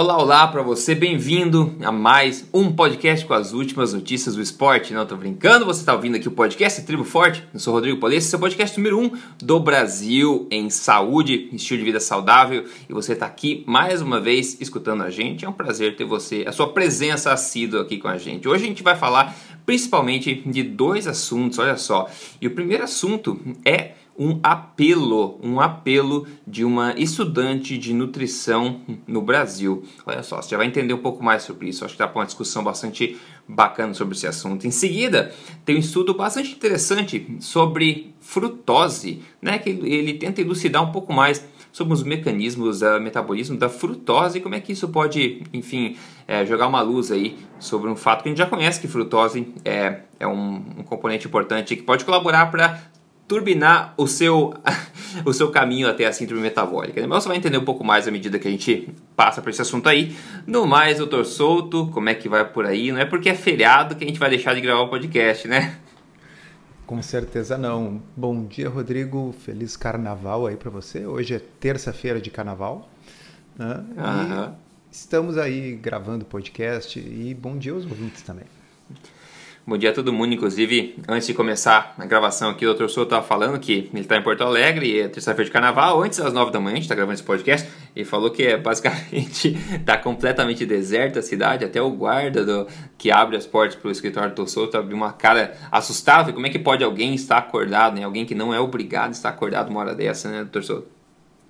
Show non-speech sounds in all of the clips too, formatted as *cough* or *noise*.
Olá, olá para você, bem-vindo a mais um podcast com as últimas notícias do esporte. Não tô brincando, você está ouvindo aqui o podcast Tribo Forte. Eu sou Rodrigo Polesse, seu podcast número 1 um do Brasil em saúde, estilo de vida saudável. E você está aqui mais uma vez escutando a gente. É um prazer ter você, a sua presença assídua aqui com a gente. Hoje a gente vai falar principalmente de dois assuntos, olha só. E o primeiro assunto é um apelo, um apelo de uma estudante de nutrição no Brasil. Olha só, você já vai entender um pouco mais sobre isso. Acho que dá para uma discussão bastante bacana sobre esse assunto. Em seguida, tem um estudo bastante interessante sobre frutose, né? Que ele tenta elucidar um pouco mais sobre os mecanismos do metabolismo da frutose e como é que isso pode, enfim, é, jogar uma luz aí sobre um fato que a gente já conhece que frutose é, é um, um componente importante que pode colaborar para turbinar o seu, *laughs* o seu caminho até a síndrome metabólica. Né? Mas você vai entender um pouco mais à medida que a gente passa por esse assunto aí. No mais, doutor Souto, como é que vai por aí? Não é porque é feriado que a gente vai deixar de gravar o podcast, né? Com certeza não. Bom dia, Rodrigo. Feliz carnaval aí para você. Hoje é terça-feira de carnaval. Né? Estamos aí gravando podcast e bom dia aos ouvintes também. Bom dia a todo mundo, inclusive, antes de começar a gravação aqui, o Dr. Souto estava falando que ele está em Porto Alegre e é terça-feira de carnaval, antes das nove da manhã, a gente está gravando esse podcast, e falou que é, basicamente está *laughs* completamente deserta a cidade, até o guarda do, que abre as portas para o escritório do Dr. Souto abriu uma cara assustada, como é que pode alguém estar acordado, né? alguém que não é obrigado a estar acordado uma hora dessa, né, Dr. Souto?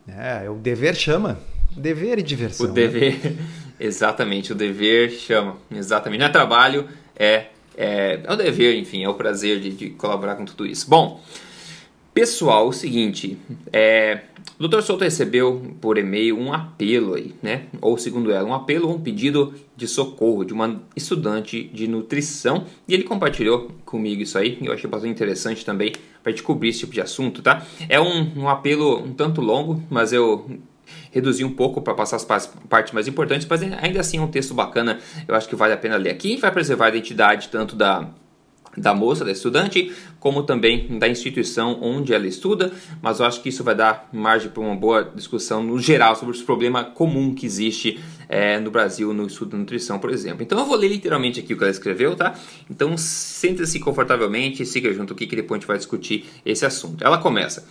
É, o dever chama, dever e diversão. O dever, né? *laughs* exatamente, o dever chama, exatamente, não é trabalho, é é, é o dever, enfim, é o prazer de, de colaborar com tudo isso. Bom, pessoal, o seguinte, é, o Dr. Souto recebeu por e-mail um apelo aí, né? Ou segundo ela, um apelo ou um pedido de socorro de uma estudante de nutrição e ele compartilhou comigo isso aí. Eu achei bastante interessante também para gente cobrir esse tipo de assunto, tá? É um, um apelo um tanto longo, mas eu reduzir um pouco para passar as partes mais importantes, mas ainda assim é um texto bacana, eu acho que vale a pena ler aqui. Vai preservar a identidade tanto da da moça, da estudante, como também da instituição onde ela estuda, mas eu acho que isso vai dar margem para uma boa discussão no geral sobre os problemas comum que existe é, no Brasil no estudo da nutrição, por exemplo. Então eu vou ler literalmente aqui o que ela escreveu, tá? Então sente-se confortavelmente, siga junto aqui que depois a gente vai discutir esse assunto. Ela começa.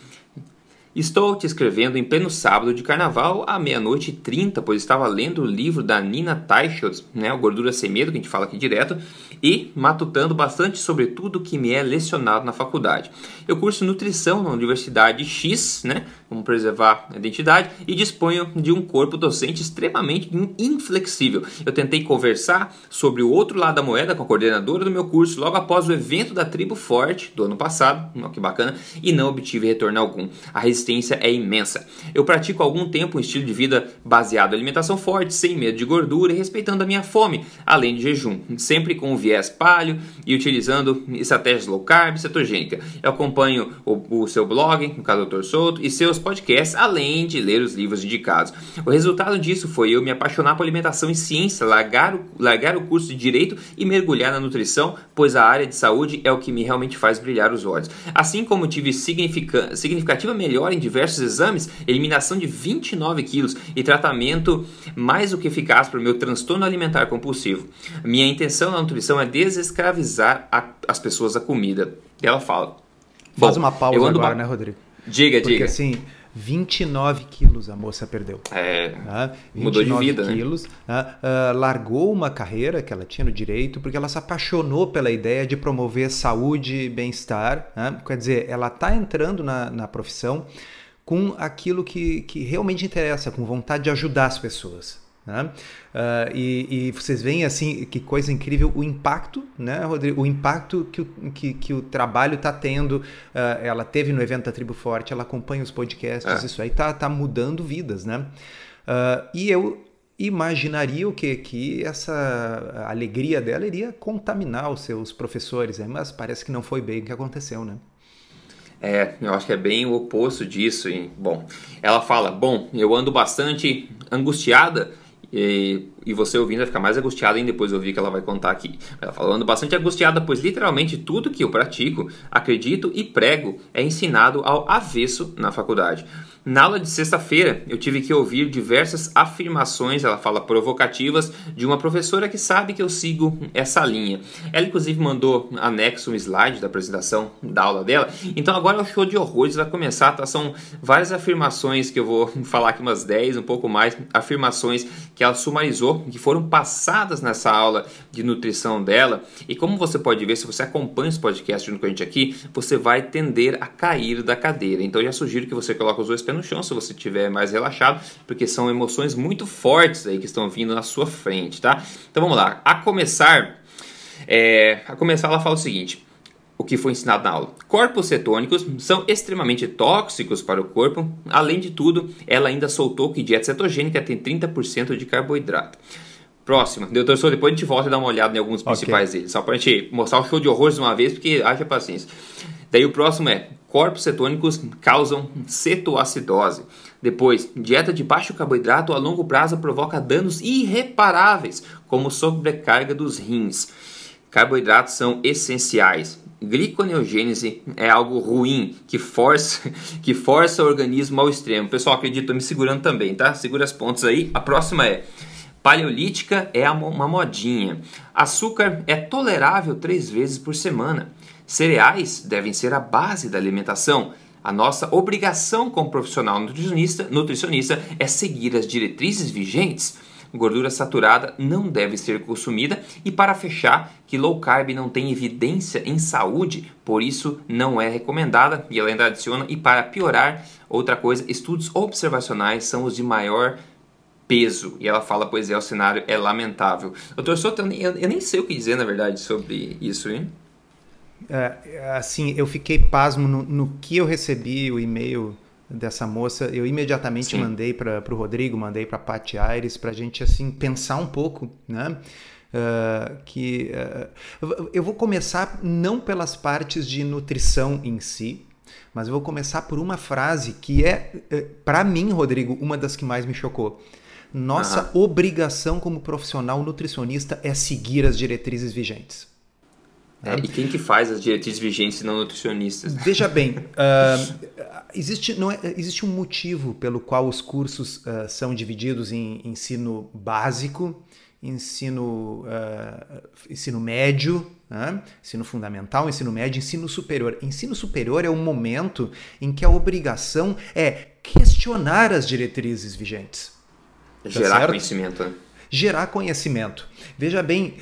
Estou te escrevendo em pleno sábado de carnaval à meia-noite e trinta, pois estava lendo o livro da Nina Teichholz, né, o Gordura Sem Medo, que a gente fala aqui direto, e matutando bastante sobre tudo que me é lecionado na faculdade. Eu curso nutrição na Universidade X, né, como preservar a identidade, e disponho de um corpo docente extremamente inflexível. Eu tentei conversar sobre o outro lado da moeda com a coordenadora do meu curso logo após o evento da Tribo Forte do ano passado, que bacana, e não obtive retorno algum. A resistência é imensa. Eu pratico há algum tempo um estilo de vida baseado em alimentação forte, sem medo de gordura e respeitando a minha fome, além de jejum, sempre com o viés paleo e utilizando estratégias low carb cetogênica. Eu acompanho o, o seu blog, no caso Dr. Souto, e seus podcasts, além de ler os livros indicados. O resultado disso foi eu me apaixonar por alimentação e ciência, largar o, largar o curso de Direito e mergulhar na nutrição, pois a área de saúde é o que me realmente faz brilhar os olhos. Assim como tive significativa melhora em diversos exames, eliminação de 29 quilos e tratamento mais do que eficaz para o meu transtorno alimentar compulsivo. Minha intenção na nutrição é desescravizar a, as pessoas da comida. E ela fala. Faz uma pausa agora, ba... né, Rodrigo? Diga, Porque, diga. assim, 29 quilos a moça perdeu. É, tá? mudou de vida, né? quilos, né? Uh, largou uma carreira que ela tinha no direito porque ela se apaixonou pela ideia de promover saúde e bem-estar. Né? Quer dizer, ela está entrando na, na profissão com aquilo que, que realmente interessa, com vontade de ajudar as pessoas. Né? Uh, e, e, vocês veem assim que coisa incrível o impacto, né, Rodrigo? O impacto que o, que, que o trabalho está tendo. Uh, ela teve no evento da Tribo Forte, ela acompanha os podcasts, é. isso aí tá, tá mudando vidas, né? Uh, e eu imaginaria o que que essa alegria dela iria contaminar os seus professores, né? mas parece que não foi bem o que aconteceu, né? É, eu acho que é bem o oposto disso. E, bom, ela fala: Bom, eu ando bastante angustiada e, e você ouvindo vai ficar mais angustiado em depois ouvir que ela vai contar aqui. Ela falando bastante angustiada, pois literalmente tudo que eu pratico, acredito e prego é ensinado ao avesso na faculdade. Na aula de sexta-feira, eu tive que ouvir diversas afirmações, ela fala provocativas, de uma professora que sabe que eu sigo essa linha. Ela, inclusive, mandou anexo um slide da apresentação da aula dela. Então, agora o show de horrores vai começar, tá? São várias afirmações que eu vou *laughs* falar aqui, umas 10, um pouco mais, afirmações que ela sumarizou, que foram passadas nessa aula de nutrição dela. E como você pode ver, se você acompanha esse podcast junto com a gente aqui, você vai tender a cair da cadeira. Então, eu já sugiro que você coloque os dois pés no chão se você estiver mais relaxado, porque são emoções muito fortes aí que estão vindo na sua frente, tá? Então vamos lá. A começar, é, a começar ela fala o seguinte: o que foi ensinado na aula. Corpos cetônicos são extremamente tóxicos para o corpo. Além de tudo, ela ainda soltou que dieta cetogênica tem 30% de carboidrato. Próxima. Doutor Sou, depois a gente volta e dá uma olhada em alguns principais okay. deles. Só para a gente mostrar o show de horrores de uma vez, porque haja paciência. Daí o próximo é corpos cetônicos causam cetoacidose. Depois, dieta de baixo carboidrato a longo prazo provoca danos irreparáveis, como sobrecarga dos rins. Carboidratos são essenciais. Gliconeogênese é algo ruim que força, *laughs* que força o organismo ao extremo. Pessoal, acredito, me segurando também, tá? Segura as pontas aí. A próxima é paleolítica é uma modinha. Açúcar é tolerável três vezes por semana. Cereais devem ser a base da alimentação. A nossa obrigação como profissional nutricionista, nutricionista é seguir as diretrizes vigentes. Gordura saturada não deve ser consumida e para fechar, que low carb não tem evidência em saúde, por isso não é recomendada. E ela ainda adiciona e para piorar, outra coisa, estudos observacionais são os de maior peso. E ela fala, pois é, o cenário é lamentável. Doutor Soto, eu, eu nem sei o que dizer na verdade sobre isso, hein? É, assim, eu fiquei pasmo no, no, que eu recebi o e-mail dessa moça. Eu imediatamente Sim. mandei para o Rodrigo, mandei para a Paty Aires para a gente assim pensar um pouco, né? Uh, que uh, eu vou começar não pelas partes de nutrição em si, mas eu vou começar por uma frase que é, uh, para mim, Rodrigo, uma das que mais me chocou. Nossa obrigação como profissional nutricionista é seguir as diretrizes vigentes. É, e quem que faz as diretrizes vigentes não nutricionistas? Veja *laughs* bem, uh, existe, não é, existe um motivo pelo qual os cursos uh, são divididos em ensino básico, ensino, uh, ensino médio, né? ensino fundamental, ensino médio, ensino superior. Ensino superior é o momento em que a obrigação é questionar as diretrizes vigentes. Tá Gerar certo? conhecimento. Né? Gerar conhecimento. Veja bem,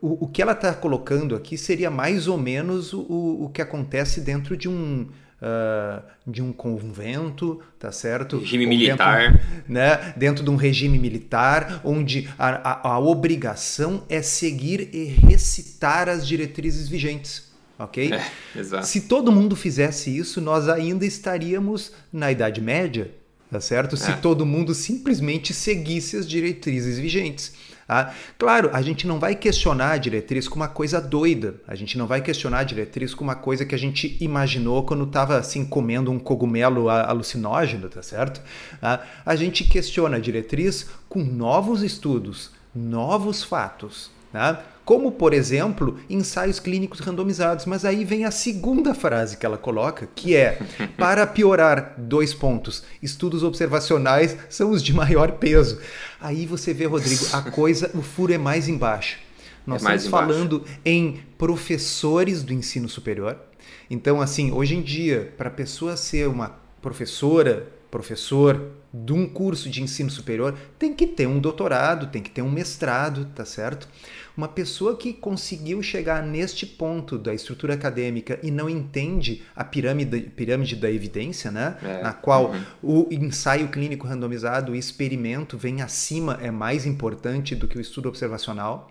o, o que ela está colocando aqui seria mais ou menos o, o que acontece dentro de um, uh, de um convento, tá certo? Regime militar. Dentro, né? dentro de um regime militar, onde a, a, a obrigação é seguir e recitar as diretrizes vigentes. Ok? É, Se todo mundo fizesse isso, nós ainda estaríamos na Idade Média, tá certo? Se é. todo mundo simplesmente seguisse as diretrizes vigentes. Ah, claro, a gente não vai questionar a diretriz com uma coisa doida. A gente não vai questionar a diretriz com uma coisa que a gente imaginou quando estava assim comendo um cogumelo alucinógeno, tá certo? Ah, a gente questiona a diretriz com novos estudos, novos fatos. Tá? Como por exemplo ensaios clínicos randomizados. Mas aí vem a segunda frase que ela coloca, que é: para piorar, dois pontos, estudos observacionais são os de maior peso. Aí você vê, Rodrigo, a coisa, o furo é mais embaixo. Nós é estamos falando em professores do ensino superior. Então, assim, hoje em dia, para a pessoa ser uma professora, professor de um curso de ensino superior, tem que ter um doutorado, tem que ter um mestrado, tá certo? Uma pessoa que conseguiu chegar neste ponto da estrutura acadêmica e não entende a pirâmide, pirâmide da evidência, né? É. na qual uhum. o ensaio clínico randomizado, o experimento vem acima, é mais importante do que o estudo observacional.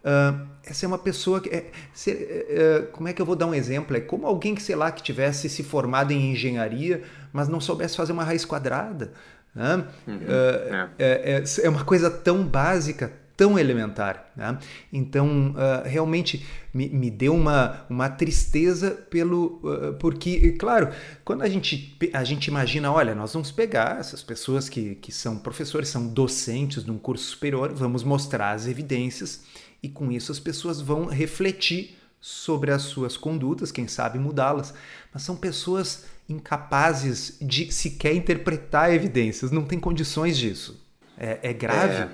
Uh, essa é uma pessoa que. É, se, uh, como é que eu vou dar um exemplo? É como alguém que, sei lá, que tivesse se formado em engenharia, mas não soubesse fazer uma raiz quadrada. Né? Uhum. Uh, é. É, é, uma coisa tão básica, tão elementar. Né? Então, uh, realmente me, me, deu uma, uma tristeza pelo. Uh, porque, claro, quando a gente, a gente imagina, olha, nós vamos pegar essas pessoas que, que são professores, são docentes de um curso superior, vamos mostrar as evidências e com isso as pessoas vão refletir sobre as suas condutas, quem sabe mudá-las. Mas são pessoas incapazes de sequer interpretar evidências, não tem condições disso. É, é grave. É.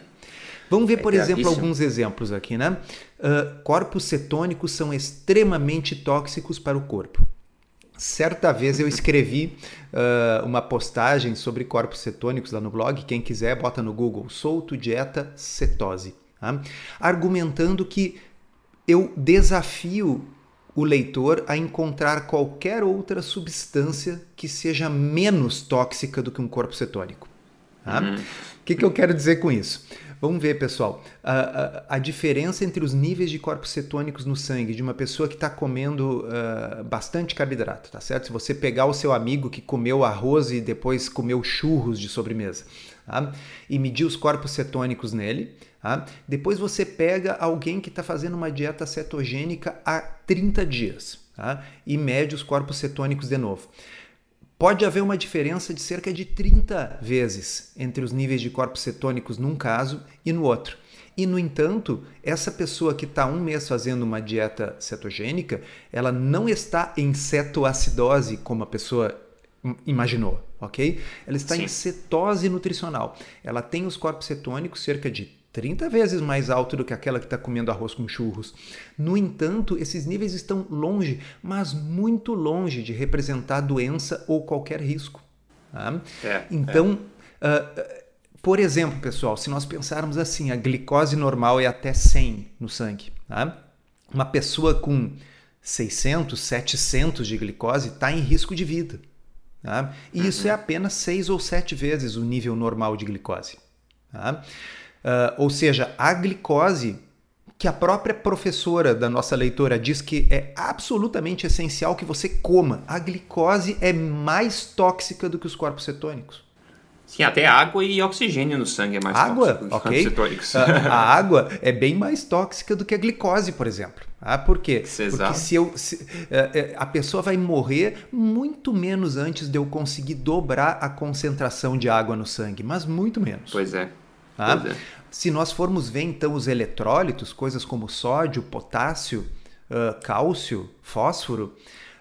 Vamos ver, é por exemplo, alguns exemplos aqui, né? Uh, corpos cetônicos são extremamente tóxicos para o corpo. Certa vez eu escrevi uh, *laughs* uma postagem sobre corpos cetônicos lá no blog. Quem quiser, bota no Google solto dieta cetose, tá? argumentando que eu desafio o leitor a encontrar qualquer outra substância que seja menos tóxica do que um corpo cetônico. Tá? Uhum. O que, que eu quero dizer com isso? Vamos ver, pessoal, a, a, a, diferença entre os níveis de corpos cetônicos no sangue de uma pessoa que está comendo uh, bastante carboidrato, tá certo? Se você pegar o seu amigo que comeu arroz e depois comeu churros de sobremesa tá? e medir os corpos cetônicos nele, tá? depois você pega alguém que está fazendo uma dieta cetogênica há 30 dias tá? e mede os corpos cetônicos de novo pode haver uma diferença de cerca de 30 vezes entre os níveis de corpos cetônicos num caso e no outro. E, no entanto, essa pessoa que está um mês fazendo uma dieta cetogênica, ela não está em cetoacidose como a pessoa imaginou, ok? Ela está Sim. em cetose nutricional. Ela tem os corpos cetônicos cerca de 30 vezes mais alto do que aquela que está comendo arroz com churros. No entanto, esses níveis estão longe, mas muito longe de representar doença ou qualquer risco. Tá? É, então, é. Uh, por exemplo, pessoal, se nós pensarmos assim, a glicose normal é até 100 no sangue. Tá? Uma pessoa com 600, 700 de glicose está em risco de vida. Tá? E uhum. isso é apenas 6 ou 7 vezes o nível normal de glicose. Tá? Uh, ou seja, a glicose, que a própria professora da nossa leitora diz que é absolutamente essencial que você coma. A glicose é mais tóxica do que os corpos cetônicos. Sim, até água e oxigênio no sangue é mais água, tóxico que cetônicos. A, *laughs* a, água é bem mais tóxica do que a glicose, por exemplo. Ah, por quê? Exato. Porque se eu, se, uh, a pessoa vai morrer muito menos antes de eu conseguir dobrar a concentração de água no sangue, mas muito menos. Pois é. Ah? Pois é. Se nós formos ver então os eletrólitos, coisas como sódio, potássio, uh, cálcio, fósforo,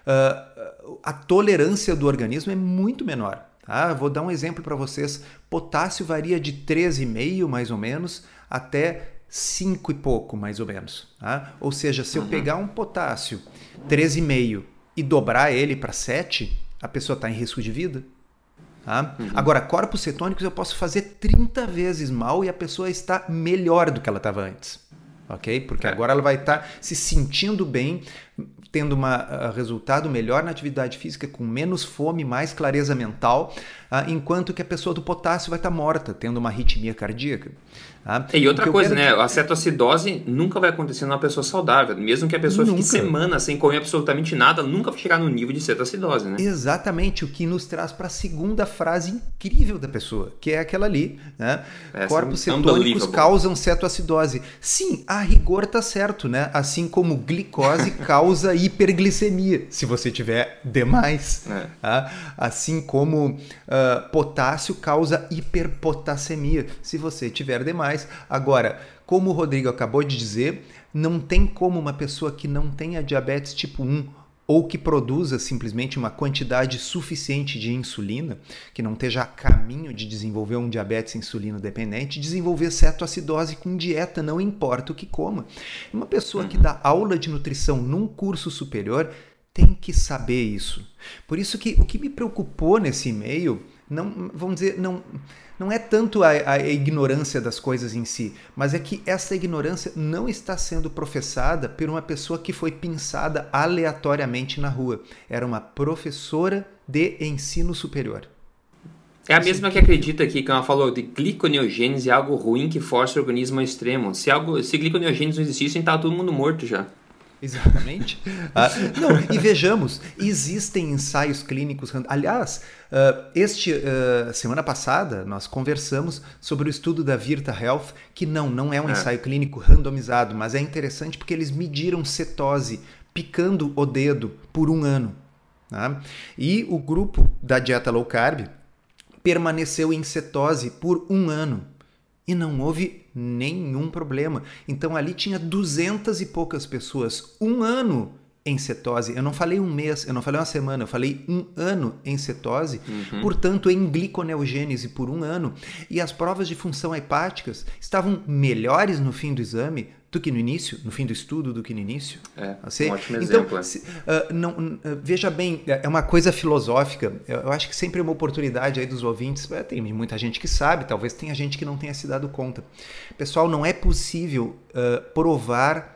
uh, a tolerância do organismo é muito menor. Tá? Vou dar um exemplo para vocês. Potássio varia de 13,5 mais ou menos até 5 e pouco mais ou menos. Tá? Ou seja, se eu uhum. pegar um potássio 13,5 e dobrar ele para 7, a pessoa está em risco de vida. Tá? Uhum. Agora, corpos cetônicos eu posso fazer 30 vezes mal e a pessoa está melhor do que ela estava antes. Ok? Porque é. agora ela vai estar tá se sentindo bem, tendo um uh, resultado melhor na atividade física, com menos fome, mais clareza mental, uh, enquanto que a pessoa do potássio vai estar tá morta, tendo uma arritmia cardíaca. Tá? E outra coisa, né? A cetoacidose nunca vai acontecer numa pessoa saudável. Mesmo que a pessoa nunca. fique semanas sem comer absolutamente nada, nunca vai chegar no nível de cetoacidose, né? Exatamente, o que nos traz para a segunda frase incrível da pessoa, que é aquela ali, né? Essa Corpos é cetônicos causam cetoacidose. Sim, a rigor tá certo, né? Assim como glicose *laughs* causa hiperglicemia, se você tiver demais. É. Tá? Assim como uh, potássio causa hiperpotassemia, se você tiver demais. Agora, como o Rodrigo acabou de dizer, não tem como uma pessoa que não tenha diabetes tipo 1 ou que produza simplesmente uma quantidade suficiente de insulina, que não esteja a caminho de desenvolver um diabetes insulino dependente, desenvolver cetoacidose com dieta, não importa o que coma. Uma pessoa que dá aula de nutrição num curso superior tem que saber isso. Por isso que o que me preocupou nesse e-mail, não, vamos dizer, não não é tanto a, a, ignorância das coisas em si, mas é que essa ignorância não está sendo professada por uma pessoa que foi pensada aleatoriamente na rua. Era uma professora de ensino superior. É a mesma que acredita aqui, que ela falou de gliconeogênese é algo ruim que força o organismo ao extremo. Se, algo, se gliconeogênese não existisse, estava todo mundo morto já. Exatamente. *laughs* Ah, não, e vejamos, existem ensaios clínicos. Aliás, uh, este uh, semana passada nós conversamos sobre o estudo da Virta Health, que não, não é um é. ensaio clínico randomizado, mas é interessante porque eles mediram cetose picando o dedo por um ano. Tá? E o grupo da dieta low carb permaneceu em cetose por um ano e não houve nenhum problema. Então ali tinha duzentas e poucas pessoas, um ano em cetose. Eu não falei um mês, eu não falei uma semana, eu falei um ano em cetose, uhum. portanto em gliconeogênese por um ano. E as provas de função hepáticas estavam melhores no fim do exame do que no início, no fim do estudo, do que no início. É, assim, um ótimo então, exemplo. Se, uh, não, uh, veja bem, é, é uma coisa filosófica. Eu, eu, acho que sempre é uma oportunidade aí dos ouvintes. É, tem muita gente que sabe, talvez tenha gente que não tenha se dado conta. Pessoal, não é possível uh, provar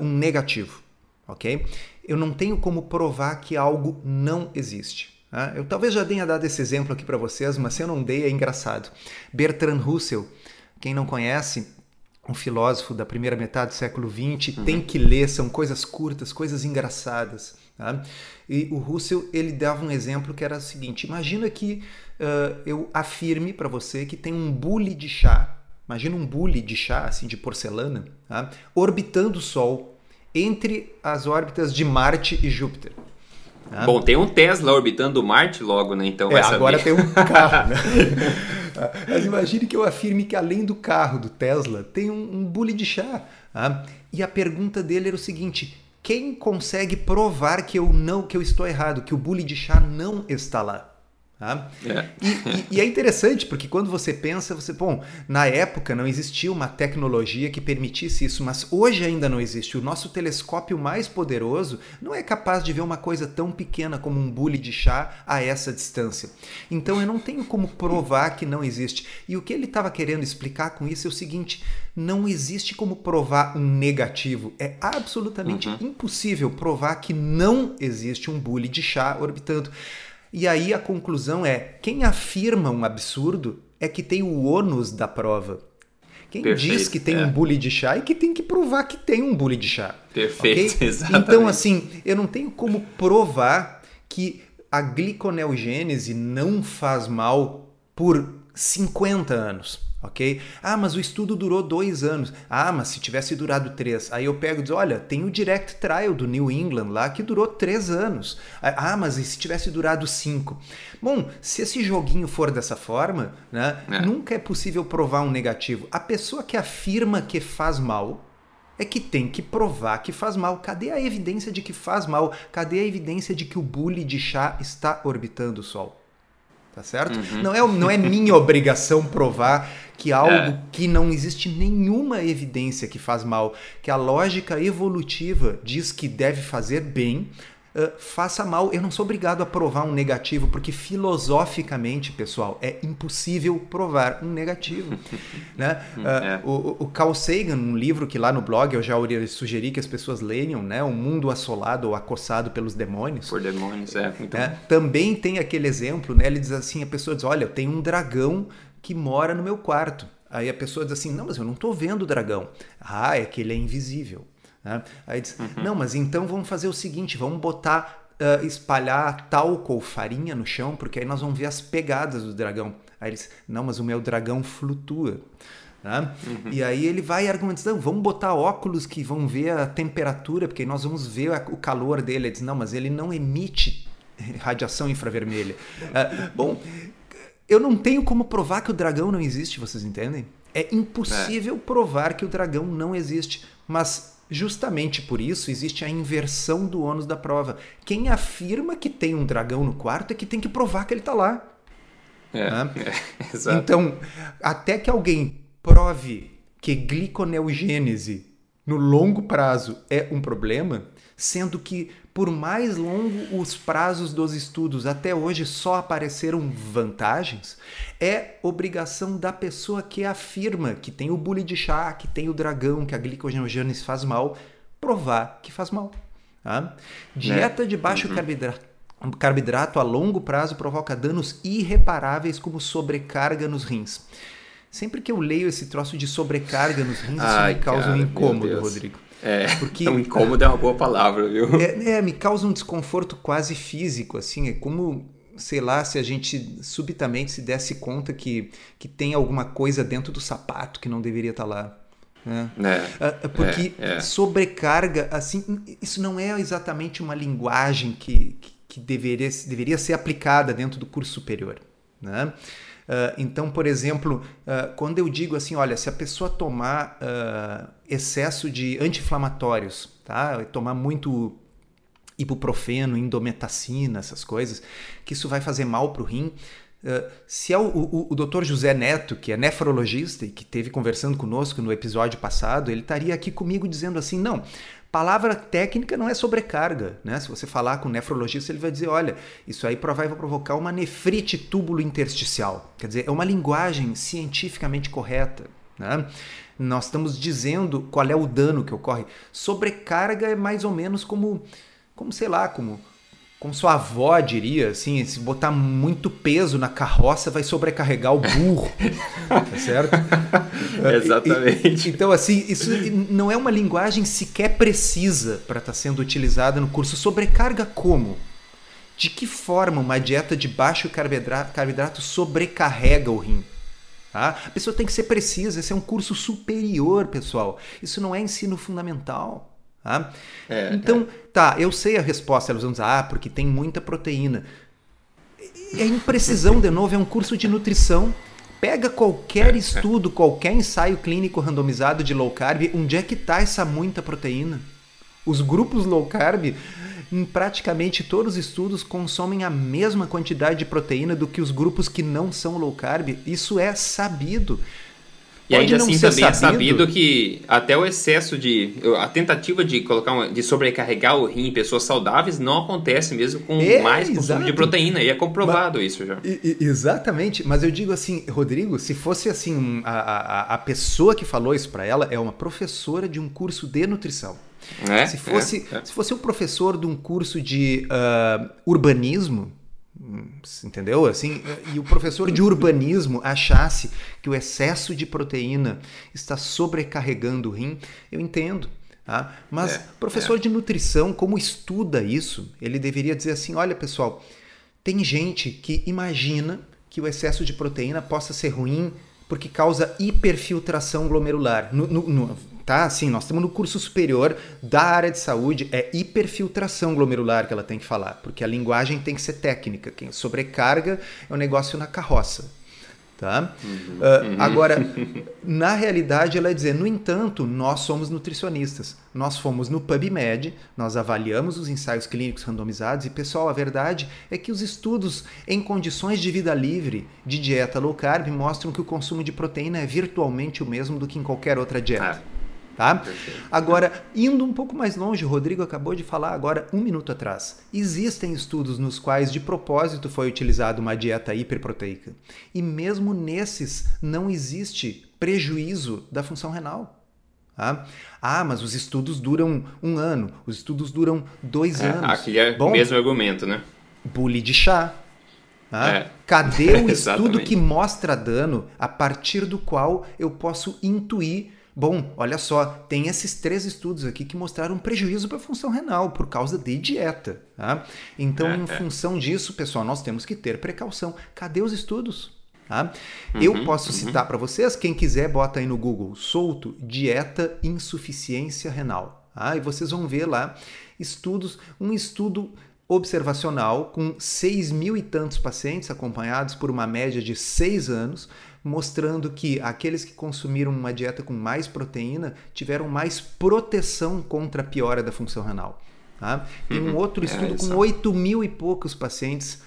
um negativo, ok? Eu não tenho como provar que algo não existe. Tá? Eu talvez já tenha dado esse exemplo aqui para vocês, mas se eu não dei, é engraçado. Bertrand Russell, quem não conhece, um filósofo da primeira metade do século XX, uhum. tem que ler, são coisas curtas, coisas engraçadas. Tá? E o Russell ele dava um exemplo que era o seguinte: imagina que uh, eu afirme para você que tem um bule de chá, imagina um bule de chá assim de porcelana, tá? orbitando o Sol entre as órbitas de Marte e Júpiter. Tá? Bom, tem um Tesla orbitando Marte logo, né? Então é, agora tem um carro, né? *laughs* Mas imagine que eu afirme que além do carro do Tesla tem um, um bule de chá. Tá? E a pergunta dele era o seguinte: quem consegue provar que eu não, que eu estou errado, que o bule de chá não está lá? Tá? É. E, e, e, é interessante porque quando você pensa, você, bom, na época não existia uma tecnologia que permitisse isso, mas hoje ainda não existe. O nosso telescópio mais poderoso não é capaz de ver uma coisa tão pequena como um bule de chá a essa distância. Então eu não tenho como provar que não existe. E o que ele estava querendo explicar com isso é o seguinte: não existe como provar um negativo. É absolutamente uhum. impossível provar que não existe um bule de chá orbitando. E aí a conclusão é: quem afirma um absurdo é que tem o ônus da prova. Quem Perfeito, diz que tem é. um bule de chá e que tem que provar que tem um bule de chá. Perfeito, okay? *laughs* exatamente. Então, assim, eu não tenho como provar que a gliconeogênese não faz mal por 50 anos ok? Ah, mas o estudo durou dois anos. Ah, mas se tivesse durado três. Aí eu pego e digo, olha, tem o Direct Trial do New England lá que durou três anos. Ah, mas e se tivesse durado cinco? Bom, se esse joguinho for dessa forma, né, é. nunca é possível provar um negativo. A pessoa que afirma que faz mal é que tem que provar que faz mal. Cadê a evidência de que faz mal? Cadê a evidência de que o bule de chá está orbitando o Sol? Tá certo? Uhum. Não, é, não é minha obrigação provar que algo é. que não existe nenhuma evidência que faz mal, que a lógica evolutiva diz que deve fazer bem, uh, faça mal. Eu não sou obrigado a provar um negativo, porque filosoficamente, pessoal, é impossível provar um negativo. *laughs* né? Uh, é. o, o Carl Sagan, um livro que lá no blog eu já sugeri que as pessoas leiam, né? O Mundo Assolado ou Acossado pelos Demônios. Por demônios, é. Muito é, Também tem aquele exemplo, né? Ele diz assim, a pessoa diz, olha, tem um dragão que mora no meu quarto. Aí a pessoa diz assim, não, mas eu não estou vendo o dragão. Ah, é que ele é invisível. Né? Aí diz, uhum. não, mas então vamos fazer o seguinte, vamos botar, uh, espalhar talco ou farinha no chão, porque aí nós vamos ver as pegadas do dragão. Aí ele diz, não, mas o meu dragão flutua. Né? Uhum. E aí ele vai argumentando, vamos botar óculos que vão ver a temperatura, porque nós vamos ver o calor dele. Ele diz, não, mas ele não emite *laughs* radiação infravermelha. Uh, bom, eu não tenho como provar que o dragão não existe, vocês entendem? É impossível é. provar que o dragão não existe, mas Justamente por isso existe a inversão do ônus da prova. Quem afirma que tem um dragão no quarto é que tem que provar que ele está lá. É, né? *laughs* é, então, até que alguém prove que gliconeogênese no longo prazo é um problema, sendo que por mais longo os prazos dos estudos até hoje só apareceram vantagens, é obrigação da pessoa que afirma que tem o bule de chá, que tem o dragão, que a glicogenogênese faz mal, provar que faz mal. Tá? Dieta de baixo uhum. carboidrato, carboidrato a longo prazo provoca danos irreparáveis como sobrecarga nos rins. Sempre que eu leio esse troço de sobrecarga nos rins, Ai, isso me causa cara, um incômodo, Rodrigo. É, porque um incômodo é uma boa palavra, viu? É, é, me causa um desconforto quase físico, assim, é como sei lá, se a gente subitamente se desse conta que, que tem alguma coisa dentro do sapato que não deveria estar tá lá. Né? É, ah, Porque é, é. sobrecarga, assim, isso não é exatamente uma linguagem que, que, que deveria, deveria ser aplicada dentro do curso superior. Né? Uh, então, por exemplo, uh, quando eu digo assim, olha, se a pessoa tomar uh, excesso de anti-inflamatórios, tá? tomar muito ibuprofeno, indometacina, essas coisas, que isso vai fazer mal para o rim. Uh, se é o, o, o Dr. José Neto, que é nefrologista e que teve conversando conosco no episódio passado, ele estaria aqui comigo dizendo assim: não, palavra técnica não é sobrecarga, né? Se você falar com o nefrologista, ele vai dizer: olha, isso aí vai provocar uma nefrite túbulo intersticial. Quer dizer, é uma linguagem cientificamente correta. Né? Nós estamos dizendo qual é o dano que ocorre. Sobrecarga é mais ou menos como como sei lá, como como sua avó diria, assim, se botar muito peso na carroça vai sobrecarregar o burro, *laughs* tá certo? *laughs* Exatamente. E, então, assim, isso não é uma linguagem sequer precisa para estar tá sendo utilizada no curso. Sobrecarga como? De que forma uma dieta de baixo carboidrato, carboidrato sobrecarrega o rim? Tá? A pessoa tem que ser precisa, esse é um curso superior, pessoal. Isso não é ensino fundamental. Tá? É, então, é. tá, eu sei a resposta. Elas vão dizer, ah, porque tem muita proteína. E a imprecisão, de novo, é um curso de nutrição. Pega qualquer é, é. estudo, qualquer ensaio clínico randomizado de low carb, onde é que está essa muita proteína? Os grupos low carb, em praticamente todos os estudos, consomem a mesma quantidade de proteína do que os grupos que não são low carb. Isso é sabido. E ainda assim também sabido. é sabido que até o excesso de. A tentativa de colocar uma, de sobrecarregar o rim em pessoas saudáveis não acontece mesmo com é, mais consumo de proteína. E é comprovado mas, isso já. E, exatamente, mas eu digo assim, Rodrigo, se fosse assim, a, a, a pessoa que falou isso para ela é uma professora de um curso de nutrição. É, se, fosse, é, é. se fosse um professor de um curso de uh, urbanismo, entendeu? Assim, e o professor de urbanismo achasse que o excesso de proteína está sobrecarregando o rim, eu entendo. Tá? Mas é, professor é. de nutrição, como estuda isso, ele deveria dizer assim: olha, pessoal, tem gente que imagina que o excesso de proteína possa ser ruim porque causa hiperfiltração glomerular. No, no, no, tá? Assim, nós estamos no curso superior da área de saúde, é hiperfiltração glomerular que ela tem que falar, porque a linguagem tem que ser técnica. Quem sobrecarga é o um negócio na carroça. Tá? Uhum, uh, Agora, *laughs* na realidade, ela é dizer, no entanto, nós somos nutricionistas. Nós fomos no PubMed, nós avaliamos os ensaios clínicos randomizados e, pessoal, a verdade é que os estudos em condições de vida livre de dieta low carb mostram que o consumo de proteína é virtualmente o mesmo do que em qualquer outra dieta. Ah. Tá? Agora, indo um pouco mais longe, o Rodrigo acabou de falar agora um minuto atrás. Existem estudos nos quais de propósito foi utilizada uma dieta hiperproteica. E mesmo nesses não existe prejuízo da função renal. Tá? Ah, mas os estudos duram um ano, os estudos duram dois é, anos. Aqui é Bom, o mesmo argumento, né? Bule de chá. Tá? É. Cadê o *laughs* estudo que mostra dano a partir do qual eu posso intuir Bom, olha só, tem esses três estudos aqui que mostraram prejuízo para a função renal por causa de dieta. Tá? Então, é, em *laughs* função disso, pessoal, nós temos que ter precaução. Cadê os estudos? Tá? Uhum, Eu posso uhum. citar para vocês, quem quiser, bota aí no Google, solto, dieta insuficiência renal. Tá? E vocês vão ver lá estudos, um estudo observacional com 6 mil e tantos pacientes acompanhados por uma média de 6 anos, mostrando que aqueles que consumiram uma dieta com mais proteína tiveram mais proteção contra a piora da função renal. Tá? Tem um uhum. outro é, estudo é, com 8 mil e poucos pacientes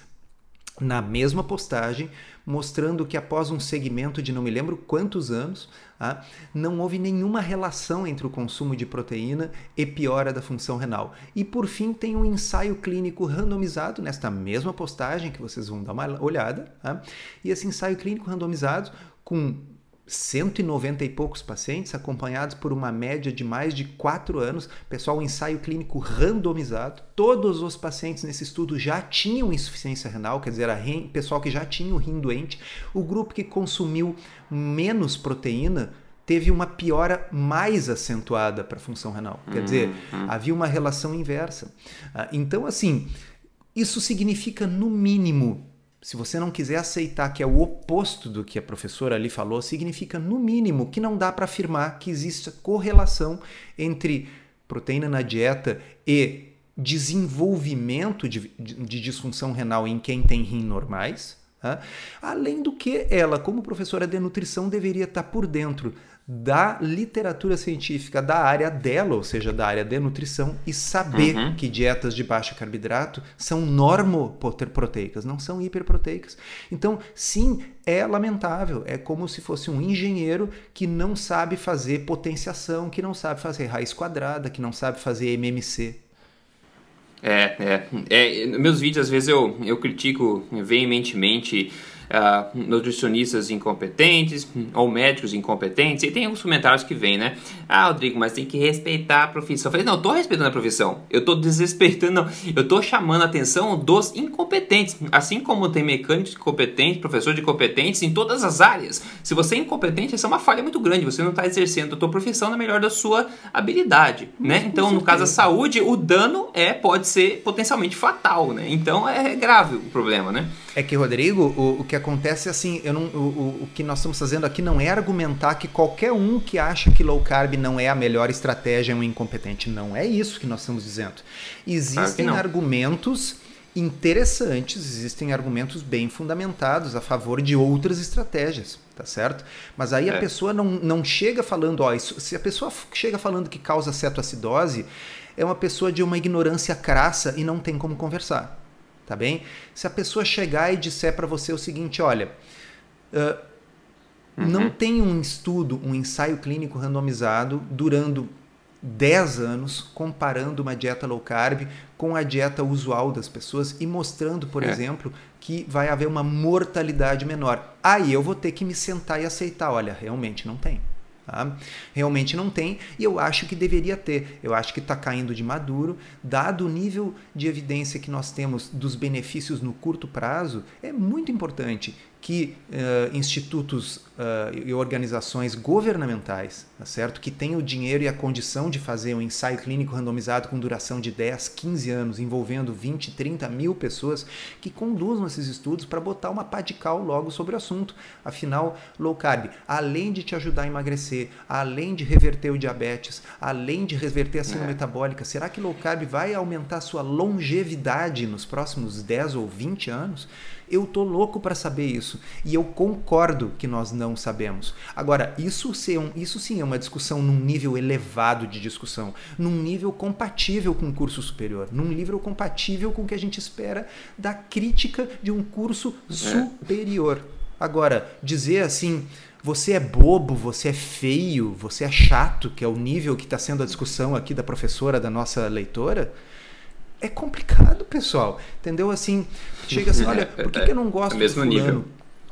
na mesma postagem, mostrando que após um segmento de não me lembro quantos anos, ah, não houve nenhuma relação entre o consumo de proteína e piora da função renal. E por fim, tem um ensaio clínico randomizado nesta mesma postagem que vocês vão dar uma olhada. Ah, e esse ensaio clínico randomizado com 190 e poucos pacientes, acompanhados por uma média de mais de 4 anos. Pessoal, um ensaio clínico randomizado. Todos os pacientes nesse estudo já tinham insuficiência renal, quer dizer, era pessoal que já tinha o rim doente. O grupo que consumiu menos proteína teve uma piora mais acentuada para a função renal. Quer dizer, uhum. havia uma relação inversa. Ah, então, assim, isso significa, no mínimo, se você não quiser aceitar que é o oposto do que a professora ali falou, significa, no mínimo, que não dá para afirmar que existe correlação entre proteína na dieta e desenvolvimento de, de, de disfunção renal em quem tem rim normais. Tá? Além do que ela, como professora de nutrição, deveria estar por dentro da literatura científica da área dela, ou seja, da área de nutrição, e saber uhum. que dietas de baixo carboidrato são normoproteicas, não são hiperproteicas. Então, sim, é lamentável. É como se fosse um engenheiro que não sabe fazer potenciação, que não sabe fazer raiz quadrada, que não sabe fazer MMC. É, é, é, meus vídeos às vezes eu, eu critico veementemente uh, nutricionistas incompetentes ou médicos incompetentes. E tem alguns comentários que vêm, né? Ah, Rodrigo, mas tem que respeitar a profissão. Eu falei, não, eu tô respeitando a profissão. Eu tô desrespeitando, não. Eu tô chamando a atenção dos incompetentes. Assim como tem mecânicos incompetentes, professores incompetentes em todas as áreas. Se você é incompetente, essa é uma falha muito grande. Você não está exercendo a tua profissão na melhor da sua habilidade, né? Então, no caso da saúde, o dano é pode ser potencialmente fatal, né? Então, é grave o problema, né? É que, Rodrigo, o, o que acontece é assim, eu não, o, o, que nós estamos fazendo aqui não é argumentar que qualquer um que acha que low carb não é a melhor estratégia é um incompetente. Não é isso que nós estamos dizendo. Existem claro argumentos interessantes, existem argumentos bem fundamentados a favor de outras estratégias, tá certo? Mas aí é. a pessoa não, não chega falando, ó, isso, se a pessoa chega falando que causa cetoacidose, é uma pessoa de uma ignorância crassa e não tem como conversar tá bem? Se a pessoa chegar e disser para você o seguinte, olha, uh, uhum. não tem um estudo, um ensaio clínico randomizado durando 10 anos comparando uma dieta low carb com a dieta usual das pessoas e mostrando, por é. exemplo, que vai haver uma mortalidade menor. Aí eu vou ter que me sentar e aceitar, olha, realmente não tem. Tá? Realmente não tem e eu acho que deveria ter. Eu acho que está caindo de maduro, dado o nível de evidência que nós temos dos benefícios no curto prazo, é muito importante que uh, institutos uh, e organizações governamentais, tá certo? que têm o dinheiro e a condição de fazer um ensaio clínico randomizado com duração de 10, 15 anos, envolvendo 20, 30 mil pessoas, que conduzam esses estudos para botar uma pá de cal logo sobre o assunto. Afinal, low carb, além de te ajudar a emagrecer, além de reverter o diabetes, além de reverter a síndrome é. metabólica, será que low carb vai aumentar sua longevidade nos próximos 10 ou 20 anos? Eu tô louco para saber isso e eu concordo que nós não sabemos. Agora, isso, um, isso sim é uma discussão num nível elevado de discussão, num nível compatível com o curso superior, num nível compatível com o que a gente espera da crítica de um curso é. superior. Agora, dizer assim, você é bobo, você é feio, você é chato, que é o nível que está sendo a discussão aqui da professora, da nossa leitora, é complicado, pessoal. Entendeu? Assim, chega assim, olha, por que, que eu não *laughs* gosto é mesmo do fulano? Nível.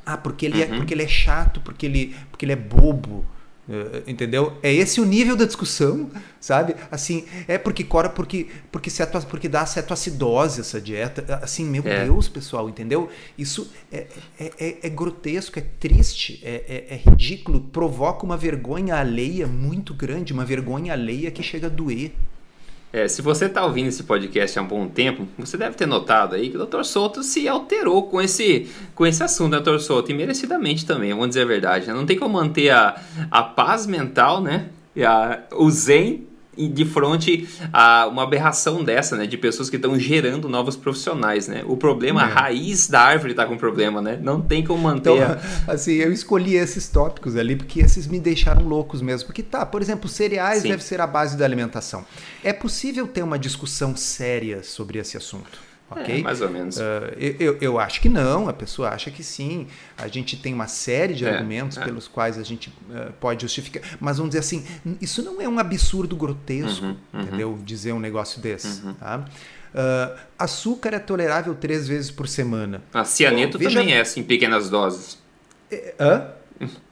Ah, porque ele, é, uhum. é, porque ele é chato, porque ele, porque ele é bobo. Uh, entendeu? É esse o nível da discussão, sabe? Assim, é porque cora porque porque ceto, porque dá cetoacidose essa dieta. Assim, meu é. Deus, pessoal, entendeu? Isso é, é, é, é grotesco, é triste, é, é, é, ridículo, provoca uma vergonha alheia muito grande, uma vergonha alheia que chega a doer. É, se você está ouvindo esse podcast há um bom tempo, você deve ter notado aí que o Dr. Souto se alterou com esse, com esse assunto, Dr. Souto, e merecidamente também, vamos dizer a verdade. Né? Não tem como manter a, a paz mental, né? E a, o zen de frente a uma aberração dessa, né, de pessoas que estão gerando novos profissionais, né? O problema, é. a raiz da árvore está com problema, né? Não tem como manter. Então, *laughs* assim, eu escolhi esses tópicos ali porque esses me deixaram loucos mesmo. Porque tá, por exemplo, cereais Sim. deve ser a base da alimentação. É possível ter uma discussão séria sobre esse assunto ok? É, mais ou menos. Uh, eu, eu acho que não, a pessoa acha que sim. A gente tem uma série de é, argumentos é. pelos quais a gente uh, pode justificar. Mas vamos dizer assim, isso não é um absurdo grotesco, uhum, uhum. entendeu? Dizer um negócio desse. Uhum. Tá? Uh, açúcar é tolerável três vezes por semana. A cianeto veja... também é, assim, em pequenas doses. Hã?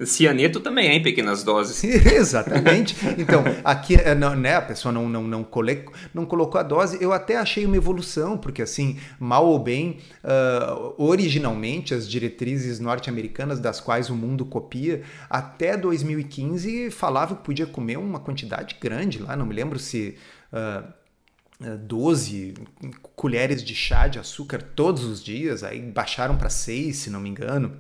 Cianeto também é em pequenas doses. *laughs* Exatamente. Então, aqui é, né, a pessoa não, não, não, cole, não colocou a dose. Eu até achei uma evolução, porque assim, mal ou bem, uh, originalmente as diretrizes norte-americanas das quais o mundo copia, até 2015 falava que podia comer uma quantidade grande lá, não me lembro se. Uh, 12 colheres de chá de açúcar todos os dias, aí baixaram para 6, se não me engano.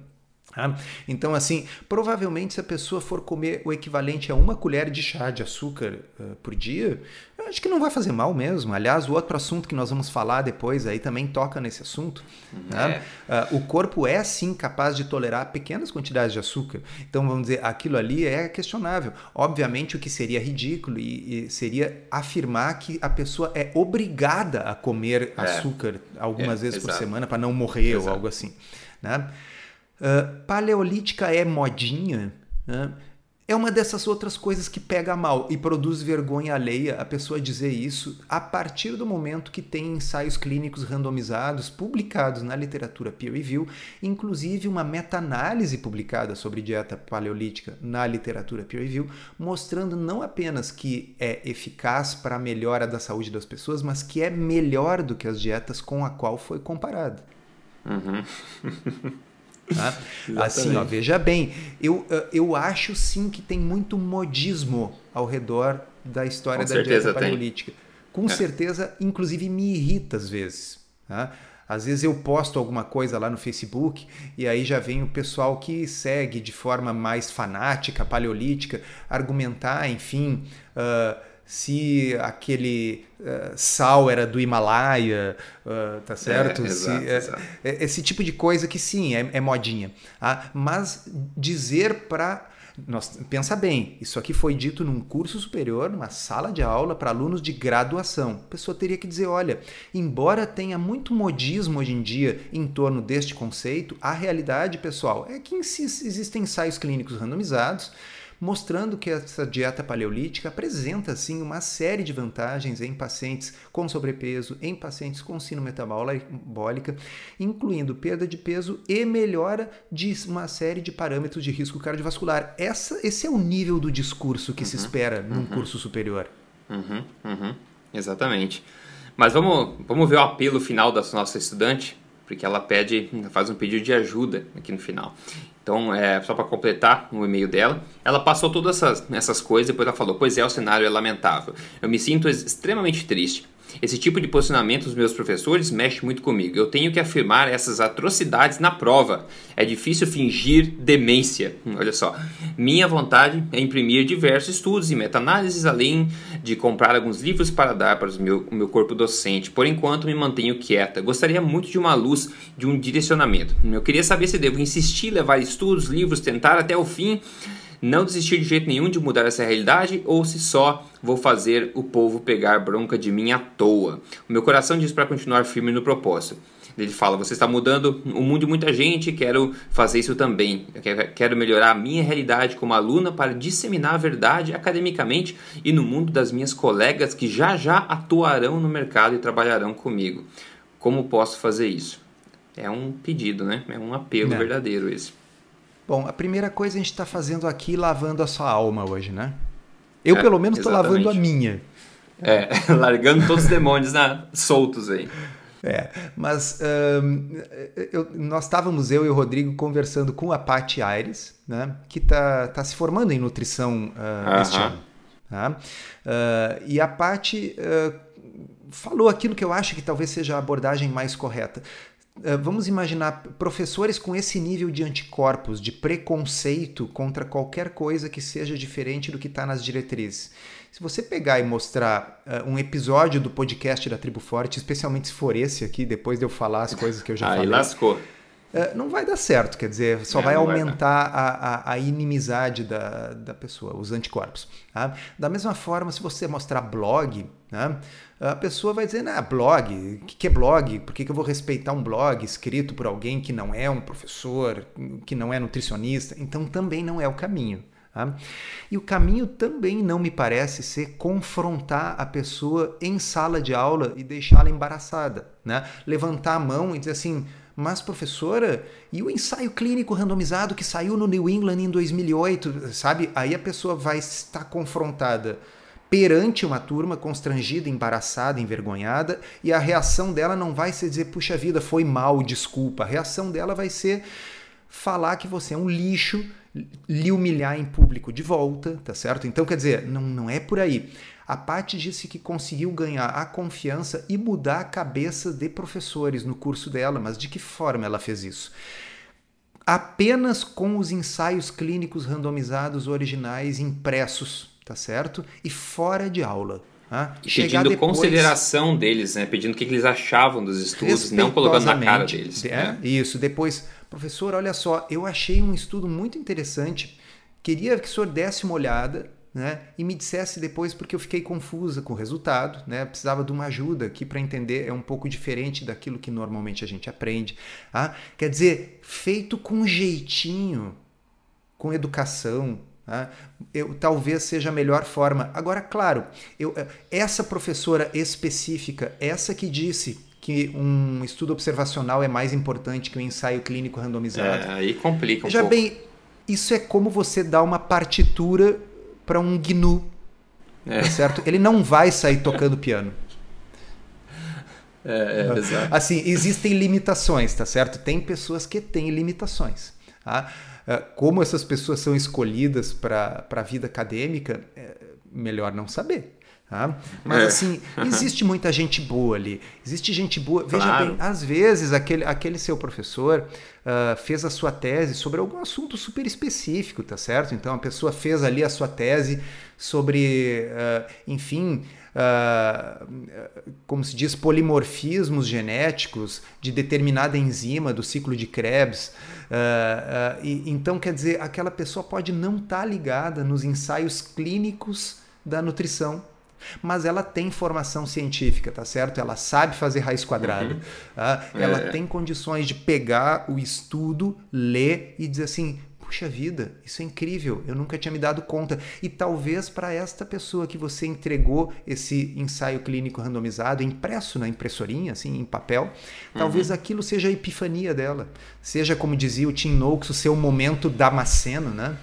Tá? Então, assim, provavelmente se a pessoa for comer o equivalente a uma colher de chá de açúcar uh, por dia, acho que não vai fazer mal mesmo. Aliás, o outro assunto que nós vamos falar depois aí também toca nesse assunto. Né? Uh, o corpo é sim capaz de tolerar pequenas quantidades de açúcar. Então, vamos dizer, aquilo ali é questionável. Obviamente, o que seria ridículo e, e seria afirmar que a pessoa é obrigada a comer é. açúcar algumas é, vezes exato. por semana para não morrer exato. ou algo assim. Né? Uh, paleolítica é modinha, né? é uma dessas outras coisas que pega mal e produz vergonha alheia a pessoa dizer isso a partir do momento que tem ensaios clínicos randomizados publicados na literatura peer review, inclusive uma meta-análise publicada sobre dieta paleolítica na literatura peer review, mostrando não apenas que é eficaz para a melhora da saúde das pessoas, mas que é melhor do que as dietas com a qual foi comparada. Uhum. *laughs* Tá? *laughs* assim, ó, veja bem, eu, eu acho sim que tem muito modismo ao redor da história Com da dieta paleolítica. Com é. certeza, inclusive me irrita às vezes. Tá? Às vezes eu posto alguma coisa lá no Facebook e aí já vem o pessoal que segue de forma mais fanática, paleolítica, argumentar, enfim. Uh, se aquele uh, sal era do Himalaia, uh, tá certo? É, exato, se, exato. É, esse tipo de coisa que sim, é, é modinha. Ah, mas dizer para. Pensa bem, isso aqui foi dito num curso superior, numa sala de aula para alunos de graduação. A pessoa teria que dizer: olha, embora tenha muito modismo hoje em dia em torno deste conceito, a realidade, pessoal, é que existem ensaios clínicos randomizados mostrando que essa dieta paleolítica apresenta sim uma série de vantagens em pacientes com sobrepeso, em pacientes com síndrome metabólica, incluindo perda de peso e melhora de uma série de parâmetros de risco cardiovascular. Essa, esse é o nível do discurso que uhum, se espera num uhum. curso superior. Uhum, uhum, exatamente. Mas vamos, vamos ver o apelo final da nossa estudante, porque ela pede, faz um pedido de ajuda aqui no final. Então, é, só para completar o e-mail dela, ela passou todas essas, essas coisas, depois ela falou: Pois é, o cenário é lamentável. Eu me sinto extremamente triste. Esse tipo de posicionamento dos meus professores mexe muito comigo. Eu tenho que afirmar essas atrocidades na prova. É difícil fingir demência. Hum, olha só. Minha vontade é imprimir diversos estudos e meta-análises, além de comprar alguns livros para dar para o meu, o meu corpo docente. Por enquanto, me mantenho quieta. Gostaria muito de uma luz, de um direcionamento. Eu queria saber se devo insistir, levar estudos, livros, tentar até o fim não desistir de jeito nenhum de mudar essa realidade ou se só vou fazer o povo pegar bronca de mim à toa. O meu coração diz para continuar firme no propósito. Ele fala: Você está mudando o mundo de muita gente, quero fazer isso também. quero melhorar a minha realidade como aluna para disseminar a verdade academicamente e no mundo das minhas colegas que já já atuarão no mercado e trabalharão comigo. Como posso fazer isso? É um pedido, né? É um apelo Não. verdadeiro esse. Bom, a primeira coisa a gente está fazendo aqui lavando a sua alma hoje, né? Eu, é, pelo menos, estou lavando a minha. É, *laughs* largando todos os demônios na, soltos aí. É, mas um, eu, nós estávamos, eu e o Rodrigo, conversando com a Paty Aires, né, que está tá se formando em nutrição uh, uh -huh. este ano. Tá? Uh, e a Paty falou aquilo que eu acho que talvez seja a abordagem mais correta. Eh, vamos imaginar professores com esse nível de anticorpos, de preconceito contra qualquer coisa que seja diferente do que está nas diretrizes. Se você pegar e mostrar uh, um episódio do podcast da Tribo Forte, especialmente se for esse aqui, depois de eu falar as coisas que eu já Aí falei. Aí lascou. Uh, não vai dar certo, quer dizer, só é, vai aumentar vai a, a, a, inimizade da, da pessoa, os anticorpos. Tá? Da mesma forma, se você mostrar blog, né? a pessoa vai dizer, ah, blog, o que, que é blog? Por que, que eu vou respeitar um blog escrito por alguém que não é um professor, que não é nutricionista? Então também não é o caminho. Tá? E o caminho também não me parece ser confrontar a pessoa em sala de aula e deixá-la embaraçada. Né? Levantar a mão e dizer assim, Mas, professora, e o ensaio clínico randomizado que saiu no New England em 2008, sabe? Aí a pessoa vai estar confrontada perante uma turma constrangida, embaraçada, envergonhada, e a reação dela não vai ser dizer, puxa vida, foi mal, desculpa. A reação dela vai ser falar que você é um lixo, lhe humilhar em público de volta, tá certo? Então, quer dizer, não, não é por aí. A Paty disse que conseguiu ganhar a confiança e mudar a cabeça de professores no curso dela, mas de que forma ela fez isso? Apenas com os ensaios clínicos randomizados originais impressos tá certo? E fora de aula. Tá? E pedindo depois, consideração deles, né? Pedindo o que eles achavam dos estudos, não colocando na cara deles. É, né? Isso. Depois, professor, olha só, eu achei um estudo muito interessante. Queria que o senhor desse uma olhada né, e me dissesse depois, porque eu fiquei confusa com o resultado, né, precisava de uma ajuda aqui para entender, é um pouco diferente daquilo que normalmente a gente aprende. Tá? Quer dizer, feito com jeitinho, com educação, Tá? Eu, talvez seja a melhor forma. Agora, claro, eu, eh, essa professora específica, essa que disse que um estudo observacional é mais importante que um ensaio clínico randomizado. É, aí complica um Já pouco. bem, isso é como você dar uma partitura para um GNU, é. Certo? Ele não vai sair tocando piano. É, é, exato. Assim, existem limitações, tá certo? Tem pessoas que têm limitações. Tá? É, como essas pessoas são escolhidas para a vida acadêmica, é melhor não saber. Tá? Mas é. assim, existe muita gente boa ali. Existe gente boa. Veja claro. bem, às vezes aquele, aquele seu professor uh, fez a sua tese sobre algum assunto super específico, tá certo? Então a pessoa fez ali a sua tese sobre, uh, enfim, uh, como se diz, polimorfismos genéticos de determinada enzima do ciclo de Krebs. Uh, uh, e, então, quer dizer, aquela pessoa pode não estar tá ligada nos ensaios clínicos da nutrição, mas ela tem formação científica, tá certo? Ela sabe fazer raiz quadrada. Uhum. Tá? Ela é. tem condições de pegar o estudo, ler e dizer assim: puxa vida, isso é incrível, eu nunca tinha me dado conta. E talvez para esta pessoa que você entregou esse ensaio clínico randomizado, impresso na impressorinha, assim, em papel, uhum. talvez aquilo seja a epifania dela. Seja, como dizia o Tim Noakes, o seu momento damasceno, né?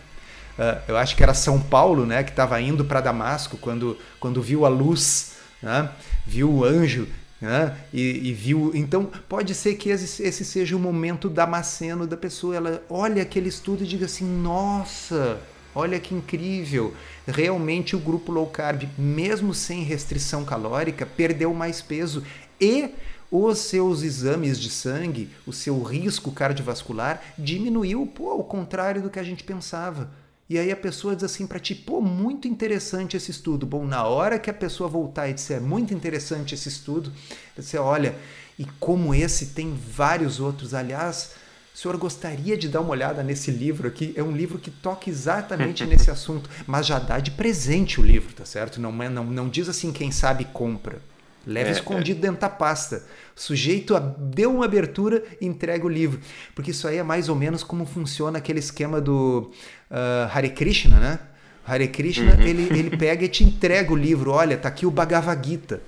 Uh, eu acho que era São Paulo, né, que estava indo para Damasco quando, quando viu a luz, né, viu o anjo né? E, e, viu. Então, pode ser que esse, esse seja o momento damasceno da pessoa. Ela olha aquele estudo e diga assim: nossa, olha que incrível. Realmente, o grupo low carb, mesmo sem restrição calórica, perdeu mais peso e os seus exames de sangue, o seu risco cardiovascular diminuiu, pô, ao contrário do que a gente pensava. E aí a pessoa diz assim para ti, pô, muito interessante esse estudo. Bom, na hora que a pessoa voltar e disser, muito interessante esse estudo, você olha, e como esse tem vários outros. Aliás, o senhor gostaria de dar uma olhada nesse livro aqui? É um livro que toca exatamente *laughs* nesse assunto, mas já dá de presente o livro, tá certo? Não, é, não, não diz assim, quem sabe compra. Leva é, escondido é. dentro da pasta. O sujeito deu uma abertura e entrega o livro. Porque isso aí é mais ou menos como funciona aquele esquema do uh, Hare Krishna, né? Hare Krishna, uhum. ele, ele pega e te entrega o livro. Olha, tá aqui o Bhagavad Gita.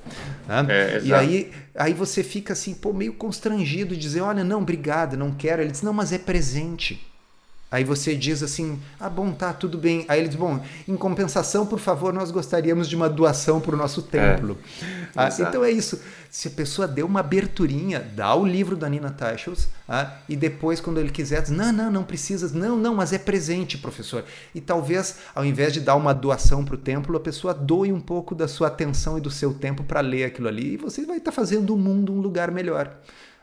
Né? É, e aí, aí você fica assim, pô, meio constrangido dizer, olha, não, obrigado, não quero. Ele diz, não, mas é presente. Aí você diz assim: ah, bom, tá, tudo bem. Aí ele diz: bom, em compensação, por favor, nós gostaríamos de uma doação para o nosso templo. É, ah, então é isso. Se a pessoa deu uma aberturinha, dá o livro da Nina Teichels ah, e depois, quando ele quiser, diz: não, não, não precisa, não, não, mas é presente, professor. E talvez, ao invés de dar uma doação para o templo, a pessoa doe um pouco da sua atenção e do seu tempo para ler aquilo ali e você vai estar tá fazendo o mundo um lugar melhor.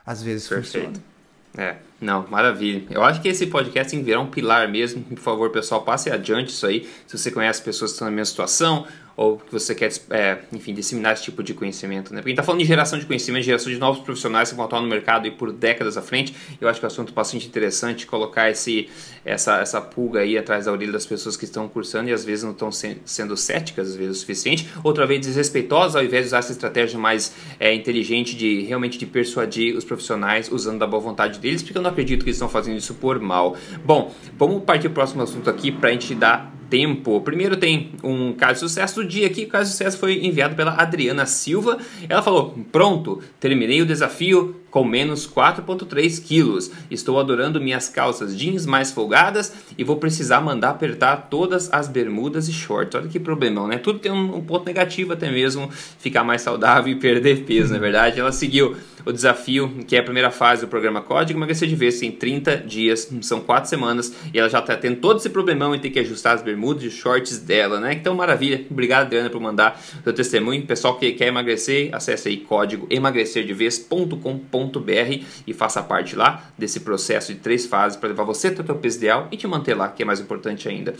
Às vezes Perfeito. funciona. É, não, maravilha. Eu acho que esse podcast virá um pilar mesmo. Por favor, pessoal, passe adiante isso aí. Se você conhece pessoas que estão na mesma situação ou que você quer, é, enfim, disseminar esse tipo de conhecimento, né? Porque a gente está falando de geração de conhecimento, geração de novos profissionais que vão atuar no mercado e por décadas à frente. Eu acho que é um assunto bastante interessante colocar esse, essa, essa pulga aí atrás da orelha das pessoas que estão cursando e às vezes não estão se, sendo céticas, às vezes o suficiente, outra vez desrespeitosas, ao invés de usar essa estratégia mais é, inteligente de realmente de persuadir os profissionais usando da boa vontade deles, porque não acredito que eles estão fazendo isso por mal. Bom, vamos partir para o próximo assunto aqui para a gente dar tempo. Primeiro tem um caso de sucesso do dia aqui. O caso de sucesso foi enviado pela Adriana Silva. Ela falou: Pronto, terminei o desafio com menos 4,3 quilos. Estou adorando minhas calças jeans mais folgadas e vou precisar mandar apertar todas as bermudas e shorts. Olha que problemão, né? Tudo tem um, um ponto negativo até mesmo, ficar mais saudável e perder peso, na é verdade. Ela seguiu o desafio, que é a primeira fase do programa Código, emagrecer de vez em 30 dias, são 4 semanas, e ela já está tendo todo esse problemão em ter que ajustar as bermudas e os shorts dela, né? Então, maravilha. Obrigado, Adriana, por mandar seu testemunho. Pessoal que quer emagrecer, acesse aí código emagrecerdevez.com.br e faça parte lá desse processo de três fases para levar você até o teu peso ideal e te manter lá, que é mais importante ainda.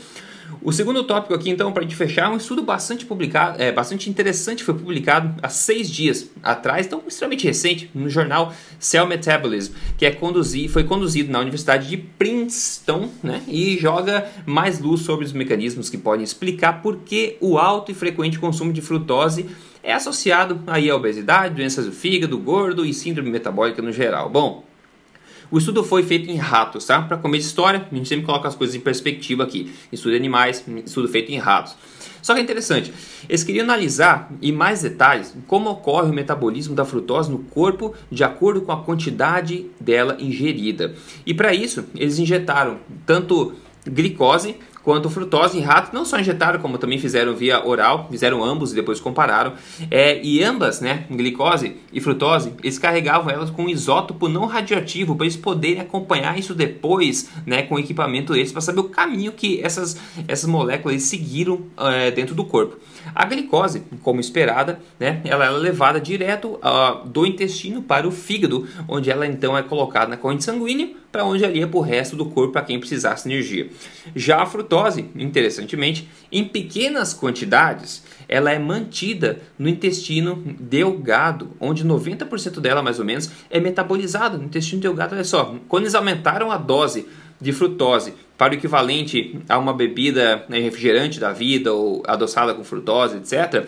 O segundo tópico aqui, então, para a gente fechar, é um estudo bastante publicado, é, bastante interessante, foi publicado há seis dias atrás, então extremamente recente, no jornal Cell Metabolism, que é conduzir, foi conduzido na Universidade de Princeton, né, e joga mais luz sobre os mecanismos que podem explicar por que o alto e frequente consumo de frutose é associado aí à obesidade, doenças do fígado, gordo e síndrome metabólica no geral. Bom, o estudo foi feito em ratos, tá? Para comer história, a gente sempre coloca as coisas em perspectiva aqui. Estudo de animais, estudo feito em ratos. Só que é interessante, eles queriam analisar em mais detalhes como ocorre o metabolismo da frutose no corpo de acordo com a quantidade dela ingerida. E para isso, eles injetaram tanto glicose quanto frutose em ratos, não só injetaram, como também fizeram via oral, fizeram ambos e depois compararam. É, e ambas, né, glicose e frutose, eles carregavam elas com um isótopo não radioativo para eles poderem acompanhar isso depois, né, com o equipamento deles para saber o caminho que essas, essas moléculas seguiram é, dentro do corpo. A glicose, como esperada, né, ela é levada direto uh, do intestino para o fígado, onde ela então é colocada na corrente sanguínea, para onde ali é para o resto do corpo para quem precisasse energia. Já a frutose, interessantemente, em pequenas quantidades, ela é mantida no intestino delgado, onde 90% dela, mais ou menos, é metabolizado no intestino delgado. Olha só, quando eles aumentaram a dose de frutose para o equivalente a uma bebida né, refrigerante da vida ou adoçada com frutose, etc.,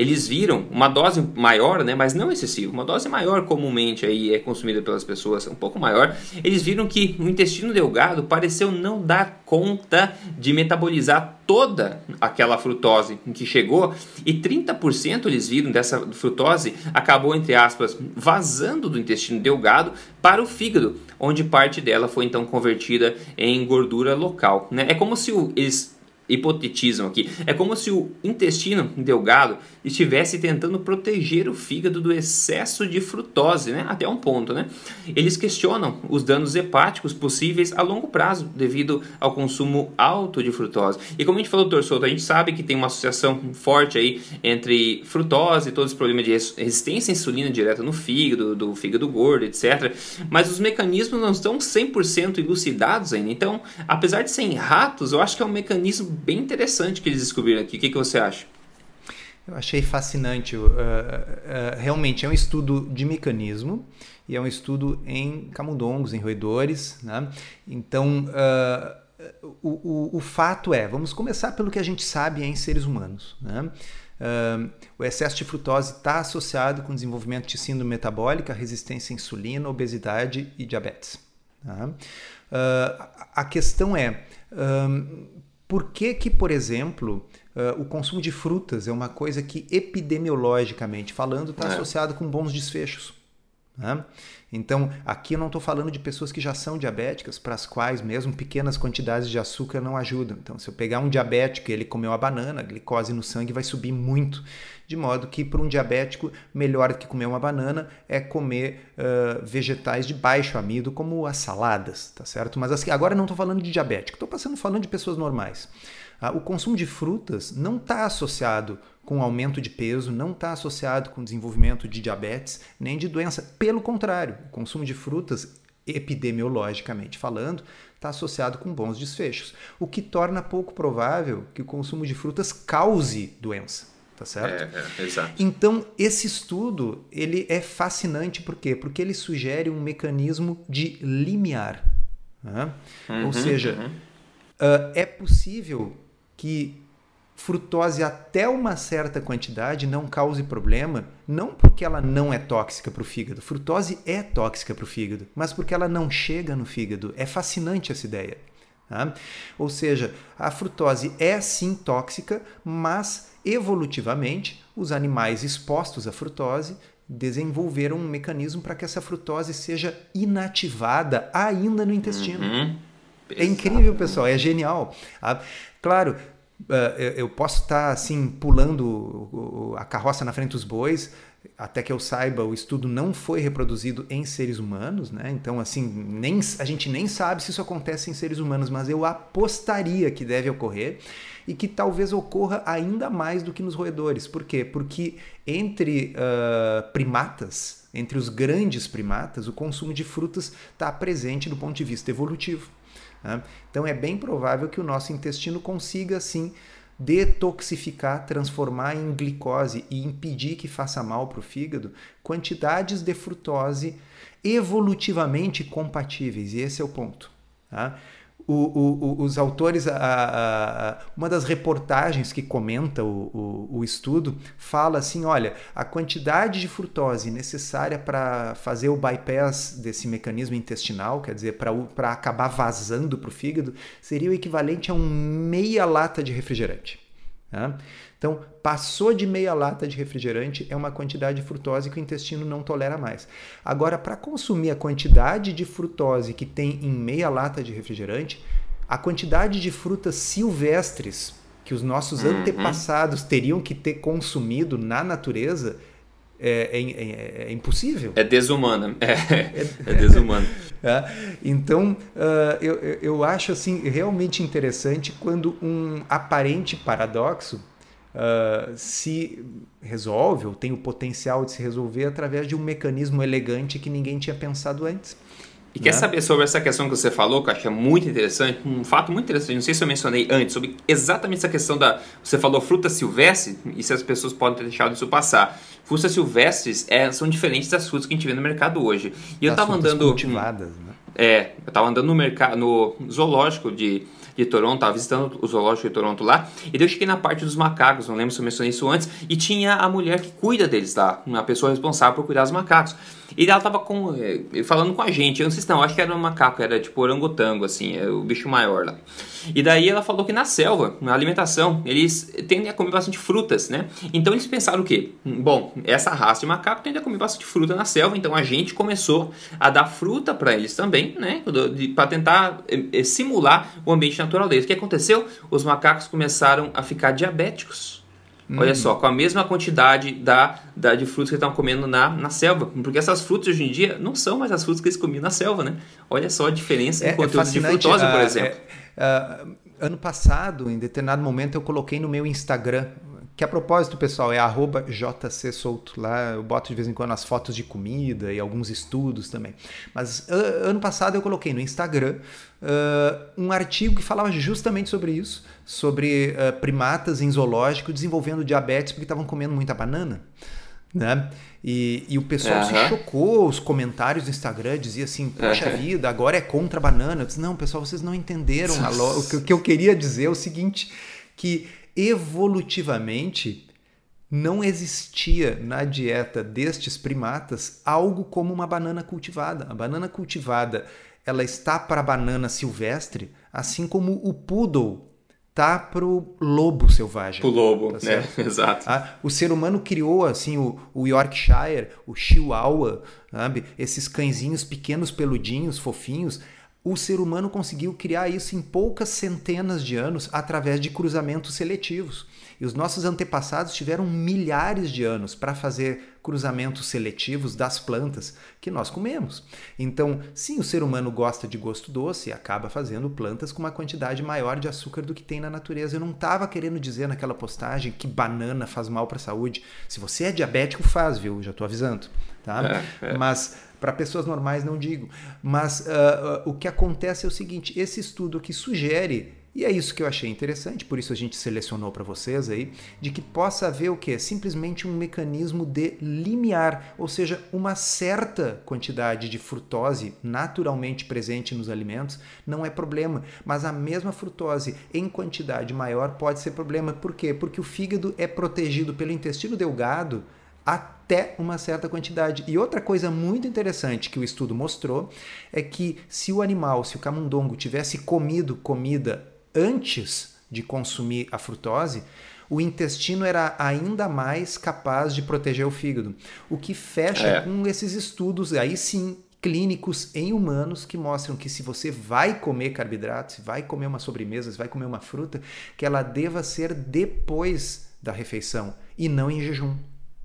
eles viram uma dose maior, né, mas não excessiva, uma dose maior comumente aí é consumida pelas pessoas, um pouco maior, eles viram que o intestino delgado pareceu não dar conta de metabolizar toda aquela frutose que chegou e 30% eles viram dessa frutose acabou, entre aspas, vazando do intestino delgado para o fígado, onde parte dela foi então convertida em gordura local. Né? É como se o, eles hipotetizam aqui. É como se o intestino delgado estivesse tentando proteger o fígado do excesso de frutose, né? até um ponto. Né? Eles questionam os danos hepáticos possíveis a longo prazo devido ao consumo alto de frutose. E como a gente falou, doutor Souto, a gente sabe que tem uma associação forte aí entre frutose, todos os problemas de resistência à insulina direta no fígado, do fígado gordo, etc. Mas os mecanismos não estão 100% elucidados ainda. Então, apesar de serem ratos, eu acho que é um mecanismo bem interessante que eles descobriram aqui. O que, que você acha? Eu achei fascinante. Uh, uh, realmente é um estudo de mecanismo e é um estudo em camundongos, em roedores. Né? Então, uh, o, o, o, fato é, vamos começar pelo que a gente sabe em seres humanos. Né? o excesso de frutose está associado com desenvolvimento de síndrome metabólica, resistência à insulina, obesidade e diabetes. Tá? a questão é, por que, que por exemplo, uh, o consumo de frutas é uma coisa que, epidemiologicamente falando, está é. associado com bons desfechos? Né? Então, aqui eu não estou falando de pessoas que já são diabéticas, para as quais mesmo pequenas quantidades de açúcar não ajudam. Então, se eu pegar um diabético e ele comeu uma banana, a glicose no sangue vai subir muito. De modo que, para um diabético, melhor que comer uma banana é comer uh, vegetais de baixo amido, como as saladas, tá certo? Mas assim, agora não estou falando de diabético, estou passando falando de pessoas normais. Uh, o consumo de frutas não está associado com aumento de peso, não está associado com desenvolvimento de diabetes nem de doença. Pelo contrário, o consumo de frutas, epidemiologicamente falando, está associado com bons desfechos, o que torna pouco provável que o consumo de frutas cause doença tá certo? É, é, exato. Então, esse estudo, ele é fascinante, por quê? Porque ele sugere um mecanismo de limiar. Né? Uhum, Ou seja, uhum. uh, é possível que frutose até uma certa quantidade não cause problema, não porque ela não é tóxica para o fígado. Frutose é tóxica para o fígado, mas porque ela não chega no fígado. É fascinante essa ideia. Tá? Ou seja, a frutose é sim tóxica, mas evolutivamente, os animais expostos à frutose desenvolveram um mecanismo para que essa frutose seja inativada ainda no intestino. Uhum. É incrível, pessoal, é genial. Ah, claro, eu posso estar assim pulando a carroça na frente dos bois, até que eu saiba, o estudo não foi reproduzido em seres humanos, né? Então, assim, nem, a gente nem sabe se isso acontece em seres humanos, mas eu apostaria que deve ocorrer e que talvez ocorra ainda mais do que nos roedores. Por quê? Porque entre uh, primatas, entre os grandes primatas, o consumo de frutas está presente do ponto de vista evolutivo. Né? Então, é bem provável que o nosso intestino consiga, assim, detoxificar, transformar em glicose e impedir que faça mal para o fígado quantidades de frutose evolutivamente compatíveis. E esse é o ponto. Tá? O, o, os autores, a, a, a, uma das reportagens que comenta o, o, estudo fala assim: olha, a quantidade de frutose necessária para fazer o bypass desse mecanismo intestinal, quer dizer, para acabar vazando para o fígado, seria o equivalente a um meia lata de refrigerante. Tá? Então, passou de meia lata de refrigerante é uma quantidade de frutose que o intestino não tolera mais. Agora, para consumir a quantidade de frutose que tem em meia lata de refrigerante, a quantidade de frutas silvestres que os nossos uhum. antepassados teriam que ter consumido na natureza é, é, é, é impossível. É desumana. É, *laughs* é desumano. É. Então, uh, eu, eu acho assim realmente interessante quando um aparente paradoxo uh, se resolve ou tem o potencial de se resolver através de um mecanismo elegante que ninguém tinha pensado antes. E né? quer saber sobre essa questão que você falou, que eu acho que é muito interessante, um fato muito interessante, não sei se eu mencionei antes, sobre exatamente essa questão da. Você falou fruta silvestre, e se as pessoas podem ter deixado isso passar. Frutas silvestres é, são diferentes das frutas que a gente vê no mercado hoje. E eu estava andando. Cultivadas, né? É, eu estava andando no mercado, no zoológico de de Toronto, estava visitando o zoológico de Toronto lá, e daí eu cheguei na parte dos macacos, não lembro se eu mencionei isso antes, e tinha a mulher que cuida deles lá, uma pessoa responsável por cuidar dos macacos. E ela tava com, eh, falando com a gente, eu não sei se não, acho que era um macaco, era tipo orangotango, assim, é o bicho maior lá. E daí ela falou que na selva, na alimentação, eles tendem a comer bastante frutas, né? Então eles pensaram o quê? Bom, essa raça de macaco tende a comer bastante fruta na selva, então a gente começou a dar fruta para eles também, né? Para tentar eh, simular o ambiente natural deles. O que aconteceu? Os macacos começaram a ficar diabéticos. Hum. Olha só, com a mesma quantidade da, da de frutas que eles estavam comendo na, na selva. Porque essas frutas hoje em dia não são mais as frutas que eles comiam na selva, né? Olha só a diferença é, em conteúdo é de frutose, por ah, exemplo. É, uh, ano passado, em determinado momento, eu coloquei no meu Instagram que a propósito, pessoal, é arroba jcsouto. Lá eu boto de vez em quando as fotos de comida e alguns estudos também. Mas ano passado eu coloquei no Instagram uh, um artigo que falava justamente sobre isso, sobre uh, primatas em zoológico desenvolvendo diabetes porque estavam comendo muita banana. Né? E, e o pessoal uhum. se chocou, os comentários do Instagram diziam assim, poxa vida, agora é contra a banana. Eu disse, não, pessoal, vocês não entenderam. o que eu queria dizer é o seguinte, que evolutivamente não existia na dieta destes primatas algo como uma banana cultivada. A banana cultivada ela está para a banana silvestre, assim como o poodle tá para o lobo selvagem. O lobo, tá né? *laughs* Exato. Ah, o ser humano criou assim o, o Yorkshire, o Chihuahua, sabe? esses cãezinhos pequenos, peludinhos, fofinhos o ser humano conseguiu criar isso em poucas centenas de anos através de cruzamentos seletivos. E os nossos antepassados tiveram milhares de anos para fazer cruzamentos seletivos das plantas que nós comemos. Então, sim, o ser humano gosta de gosto doce e acaba fazendo plantas com uma quantidade maior de açúcar do que tem na natureza. Eu não estava querendo dizer naquela postagem que banana faz mal para a saúde. Se você é diabético, faz, viu? Já estou avisando. Tá? É, é. Mas para pessoas normais não digo. Mas uh, uh, o que acontece é o seguinte: esse estudo que sugere e é isso que eu achei interessante, por isso a gente selecionou para vocês aí, de que possa haver o que? Simplesmente um mecanismo de limiar, ou seja, uma certa quantidade de frutose naturalmente presente nos alimentos não é problema, mas a mesma frutose em quantidade maior pode ser problema. Por quê? Porque o fígado é protegido pelo intestino delgado até uma certa quantidade. E outra coisa muito interessante que o estudo mostrou é que se o animal, se o camundongo tivesse comido comida antes de consumir a frutose, o intestino era ainda mais capaz de proteger o fígado. O que fecha é. com esses estudos, aí sim, clínicos em humanos que mostram que se você vai comer carboidratos, vai comer uma sobremesa, vai comer uma fruta, que ela deva ser depois da refeição e não em jejum.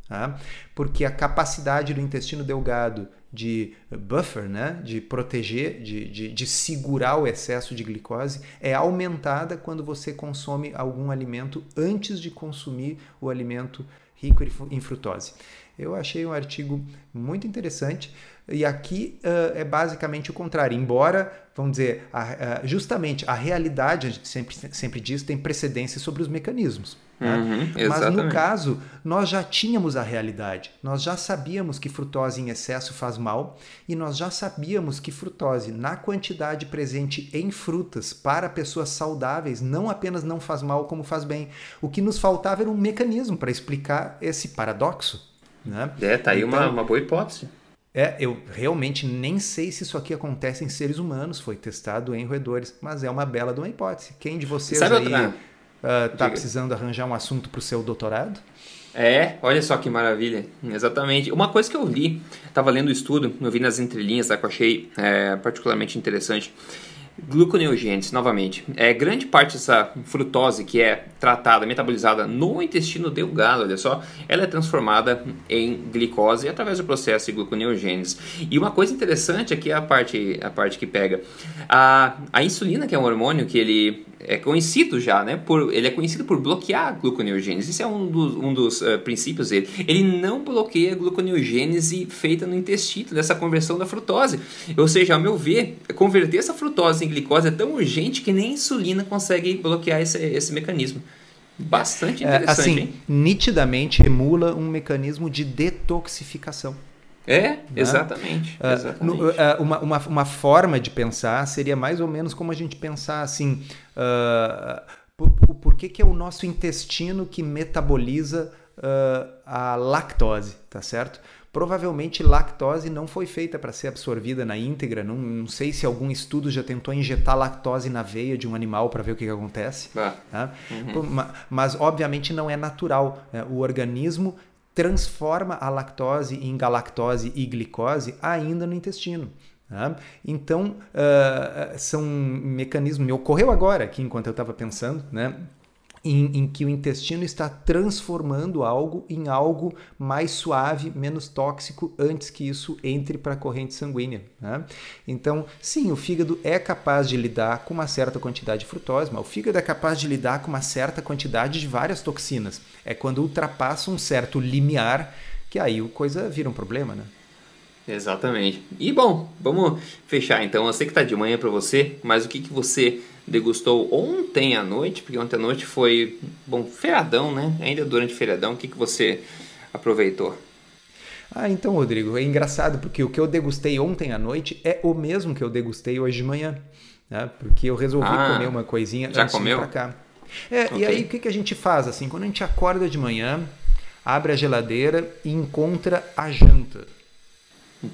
Tá? Porque a capacidade do intestino delgado de buffer, né? de proteger, de, de, de segurar o excesso de glicose, é aumentada quando você consome algum alimento antes de consumir o alimento rico em frutose. Eu achei um artigo muito interessante. E aqui uh, é basicamente o contrário. Embora, vamos dizer, a, a, justamente a realidade, a gente sempre, sempre diz, tem precedência sobre os mecanismos. Né? Uhum, Mas no caso, nós já tínhamos a realidade. Nós já sabíamos que frutose em excesso faz mal e nós já sabíamos que frutose na quantidade presente em frutas para pessoas saudáveis não apenas não faz mal, como faz bem. O que nos faltava era um mecanismo para explicar esse paradoxo. Né? É, tá aí então, uma, uma boa hipótese. É, eu realmente nem sei se isso aqui acontece em seres humanos, foi testado em roedores, mas é uma bela de uma hipótese. Quem de vocês Sabe aí outra... uh, tá precisando arranjar um assunto para o seu doutorado? É, olha só que maravilha, exatamente. Uma coisa que eu li, estava lendo o estudo, eu vi nas entrelinhas, tá, que eu achei é, particularmente interessante. Gluconeogênese, novamente. É, grande parte dessa frutose que é tratada, metabolizada no intestino delgado, olha só, ela é transformada em glicose através do processo de gluconeogênese. E uma coisa interessante aqui é a parte, a parte que pega. A, a insulina, que é um hormônio que ele é conhecido já, né? Por, ele é conhecido por bloquear a gluconeogênese. Isso é um dos, um dos uh, princípios dele. Ele não bloqueia a gluconeogênese feita no intestino, dessa conversão da frutose. Ou seja, ao meu ver, converter essa frutose em glicose é tão urgente que nem a insulina consegue bloquear esse, esse mecanismo. Bastante é, interessante, é, assim, hein? nitidamente emula um mecanismo de detoxificação. É, né? exatamente. Uh, exatamente. No, uh, uma, uma, uma forma de pensar seria mais ou menos como a gente pensar assim: uh, por, por, que, é o nosso intestino que metaboliza a lactose, tá certo? Provavelmente lactose não foi feita para ser absorvida na íntegra. Não, não, sei se algum estudo já tentou injetar lactose na veia de um animal para ver o que, que acontece. Ah. Tá? Uhum. Mas, obviamente, não é natural. Né? O organismo transforma a lactose em galactose e glicose ainda no intestino. Tá? Então, uh, são mecanismos. Me ocorreu agora, aqui enquanto eu estava pensando, né? em, em, que o intestino está transformando algo em algo mais suave, menos tóxico, antes que isso entre para a corrente sanguínea. Né? Então, sim, o fígado é capaz de lidar com uma certa quantidade de frutose, mas o fígado é capaz de lidar com uma certa quantidade de várias toxinas. É quando ultrapassa um certo limiar que aí a coisa vira um problema, né? Exatamente. E bom, vamos fechar então. Eu sei que está de manhã para você, mas o que, que você degustou ontem à noite, porque ontem à noite foi, bom, feriadão, né? Ainda durante o feriadão, o que, que você aproveitou? Ah, então, Rodrigo, é engraçado porque o que eu degustei ontem à noite é o mesmo que eu degustei hoje de manhã, né? Porque eu resolvi ah, comer uma coisinha já antes comeu? de ir pra cá. É, okay. e aí o que, que a gente faz assim? Quando a gente acorda de manhã, abre a geladeira e encontra a janta.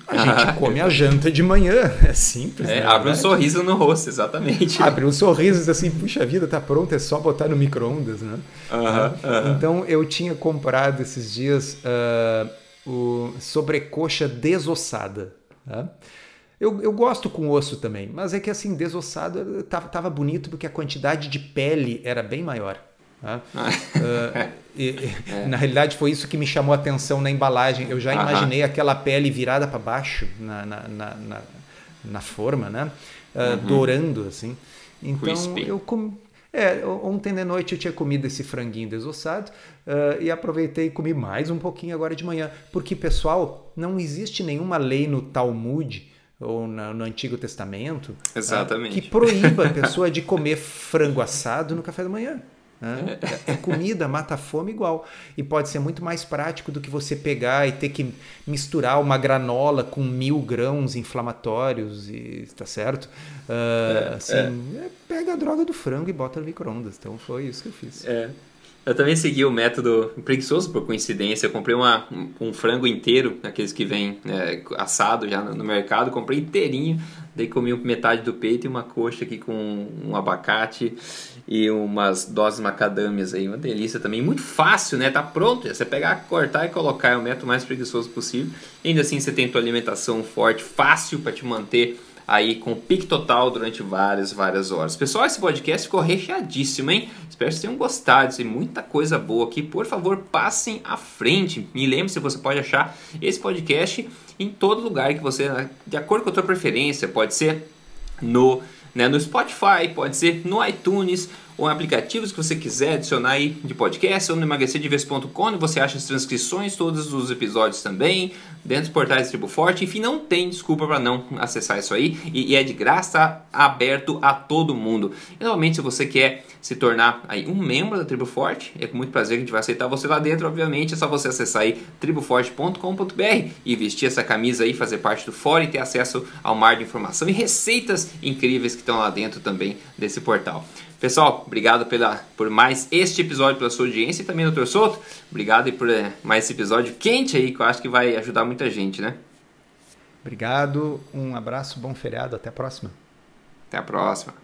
A gente *laughs* come a janta de manhã, é simples. É, abre um sorriso no rosto, exatamente. *laughs* Abre um sorriso assim, puxa vida, tá pronto, é só botar no micro-ondas, né? Uh -huh, uh -huh. Então eu tinha comprado esses dias uh, o sobrecoxa desossada. Tá? Eu, eu gosto com osso também, mas é que assim, desossado tava, tava bonito porque a quantidade de pele era bem maior. Tá? uh, e, *laughs* é. Na realidade, foi isso que me chamou a atenção na embalagem. Eu já imaginei aquela pele virada para baixo na, na, na, na, na forma, né? Uh. Dourando, assim. Então, Crispy. eu comi. É, ontem de noite eu tinha comido esse franguinho desossado uh, e aproveitei e comi mais um pouquinho agora de manhã. Porque, pessoal, não existe nenhuma lei no Talmud ou no, no Antigo Testamento uh, que proíba a *laughs* pessoa de comer frango assado no café da manhã. Né? É, é comida, mata a fome igual. E pode ser muito mais prático do que você pegar e ter que misturar uma granola com mil grãos inflamatórios, e tá certo? Uh, é, assim, é. pega a droga do frango e bota no micro-ondas. Então foi isso que eu fiz. É. Eu também segui o método preguiçoso, por coincidência. Eu comprei uma, um frango inteiro, aqueles que vem é, assado já no, no, mercado. Comprei inteirinho, daí comi metade do peito e uma coxa aqui com um abacate e umas doses macadâmias aí. Uma delícia também. Muito fácil, né? Tá pronto. É você pegar, cortar e colocar. É o método mais preguiçoso possível. Ainda assim você tem tua alimentação forte, fácil para te manter aí com pique total durante várias, várias horas. Pessoal, esse podcast ficou recheadíssimo, hein? Espero que vocês tenham gostado, tem muita coisa boa aqui. Por favor, passem à frente. Me lembre-se, você pode achar esse podcast em todo lugar que você, de acordo com a sua preferência, pode ser no, né, no Spotify, pode ser no iTunes, ou em aplicativos que você quiser adicionar aí de podcast ou no emagrecerdeves.com, você acha as transcrições, todos os episódios também, dentro dos portais Tribo Forte, enfim, não tem desculpa para não acessar isso aí, e, e, é de graça, aberto a todo mundo. E normalmente se você quer se tornar aí um membro da Tribo Forte, é com muito prazer que a gente vai aceitar você lá dentro, obviamente, é só você acessar aí triboforte.com.br e vestir essa camisa aí, fazer parte do fórum e ter acesso ao mar de informação e receitas incríveis que estão lá dentro também desse portal. Pessoal, obrigado pela, por mais este episódio, pela sua audiência e também, doutor Souto, obrigado e por é, mais esse episódio quente aí, que eu acho que vai ajudar muita gente, né? Obrigado, um abraço, bom feriado, até a próxima. Até a próxima.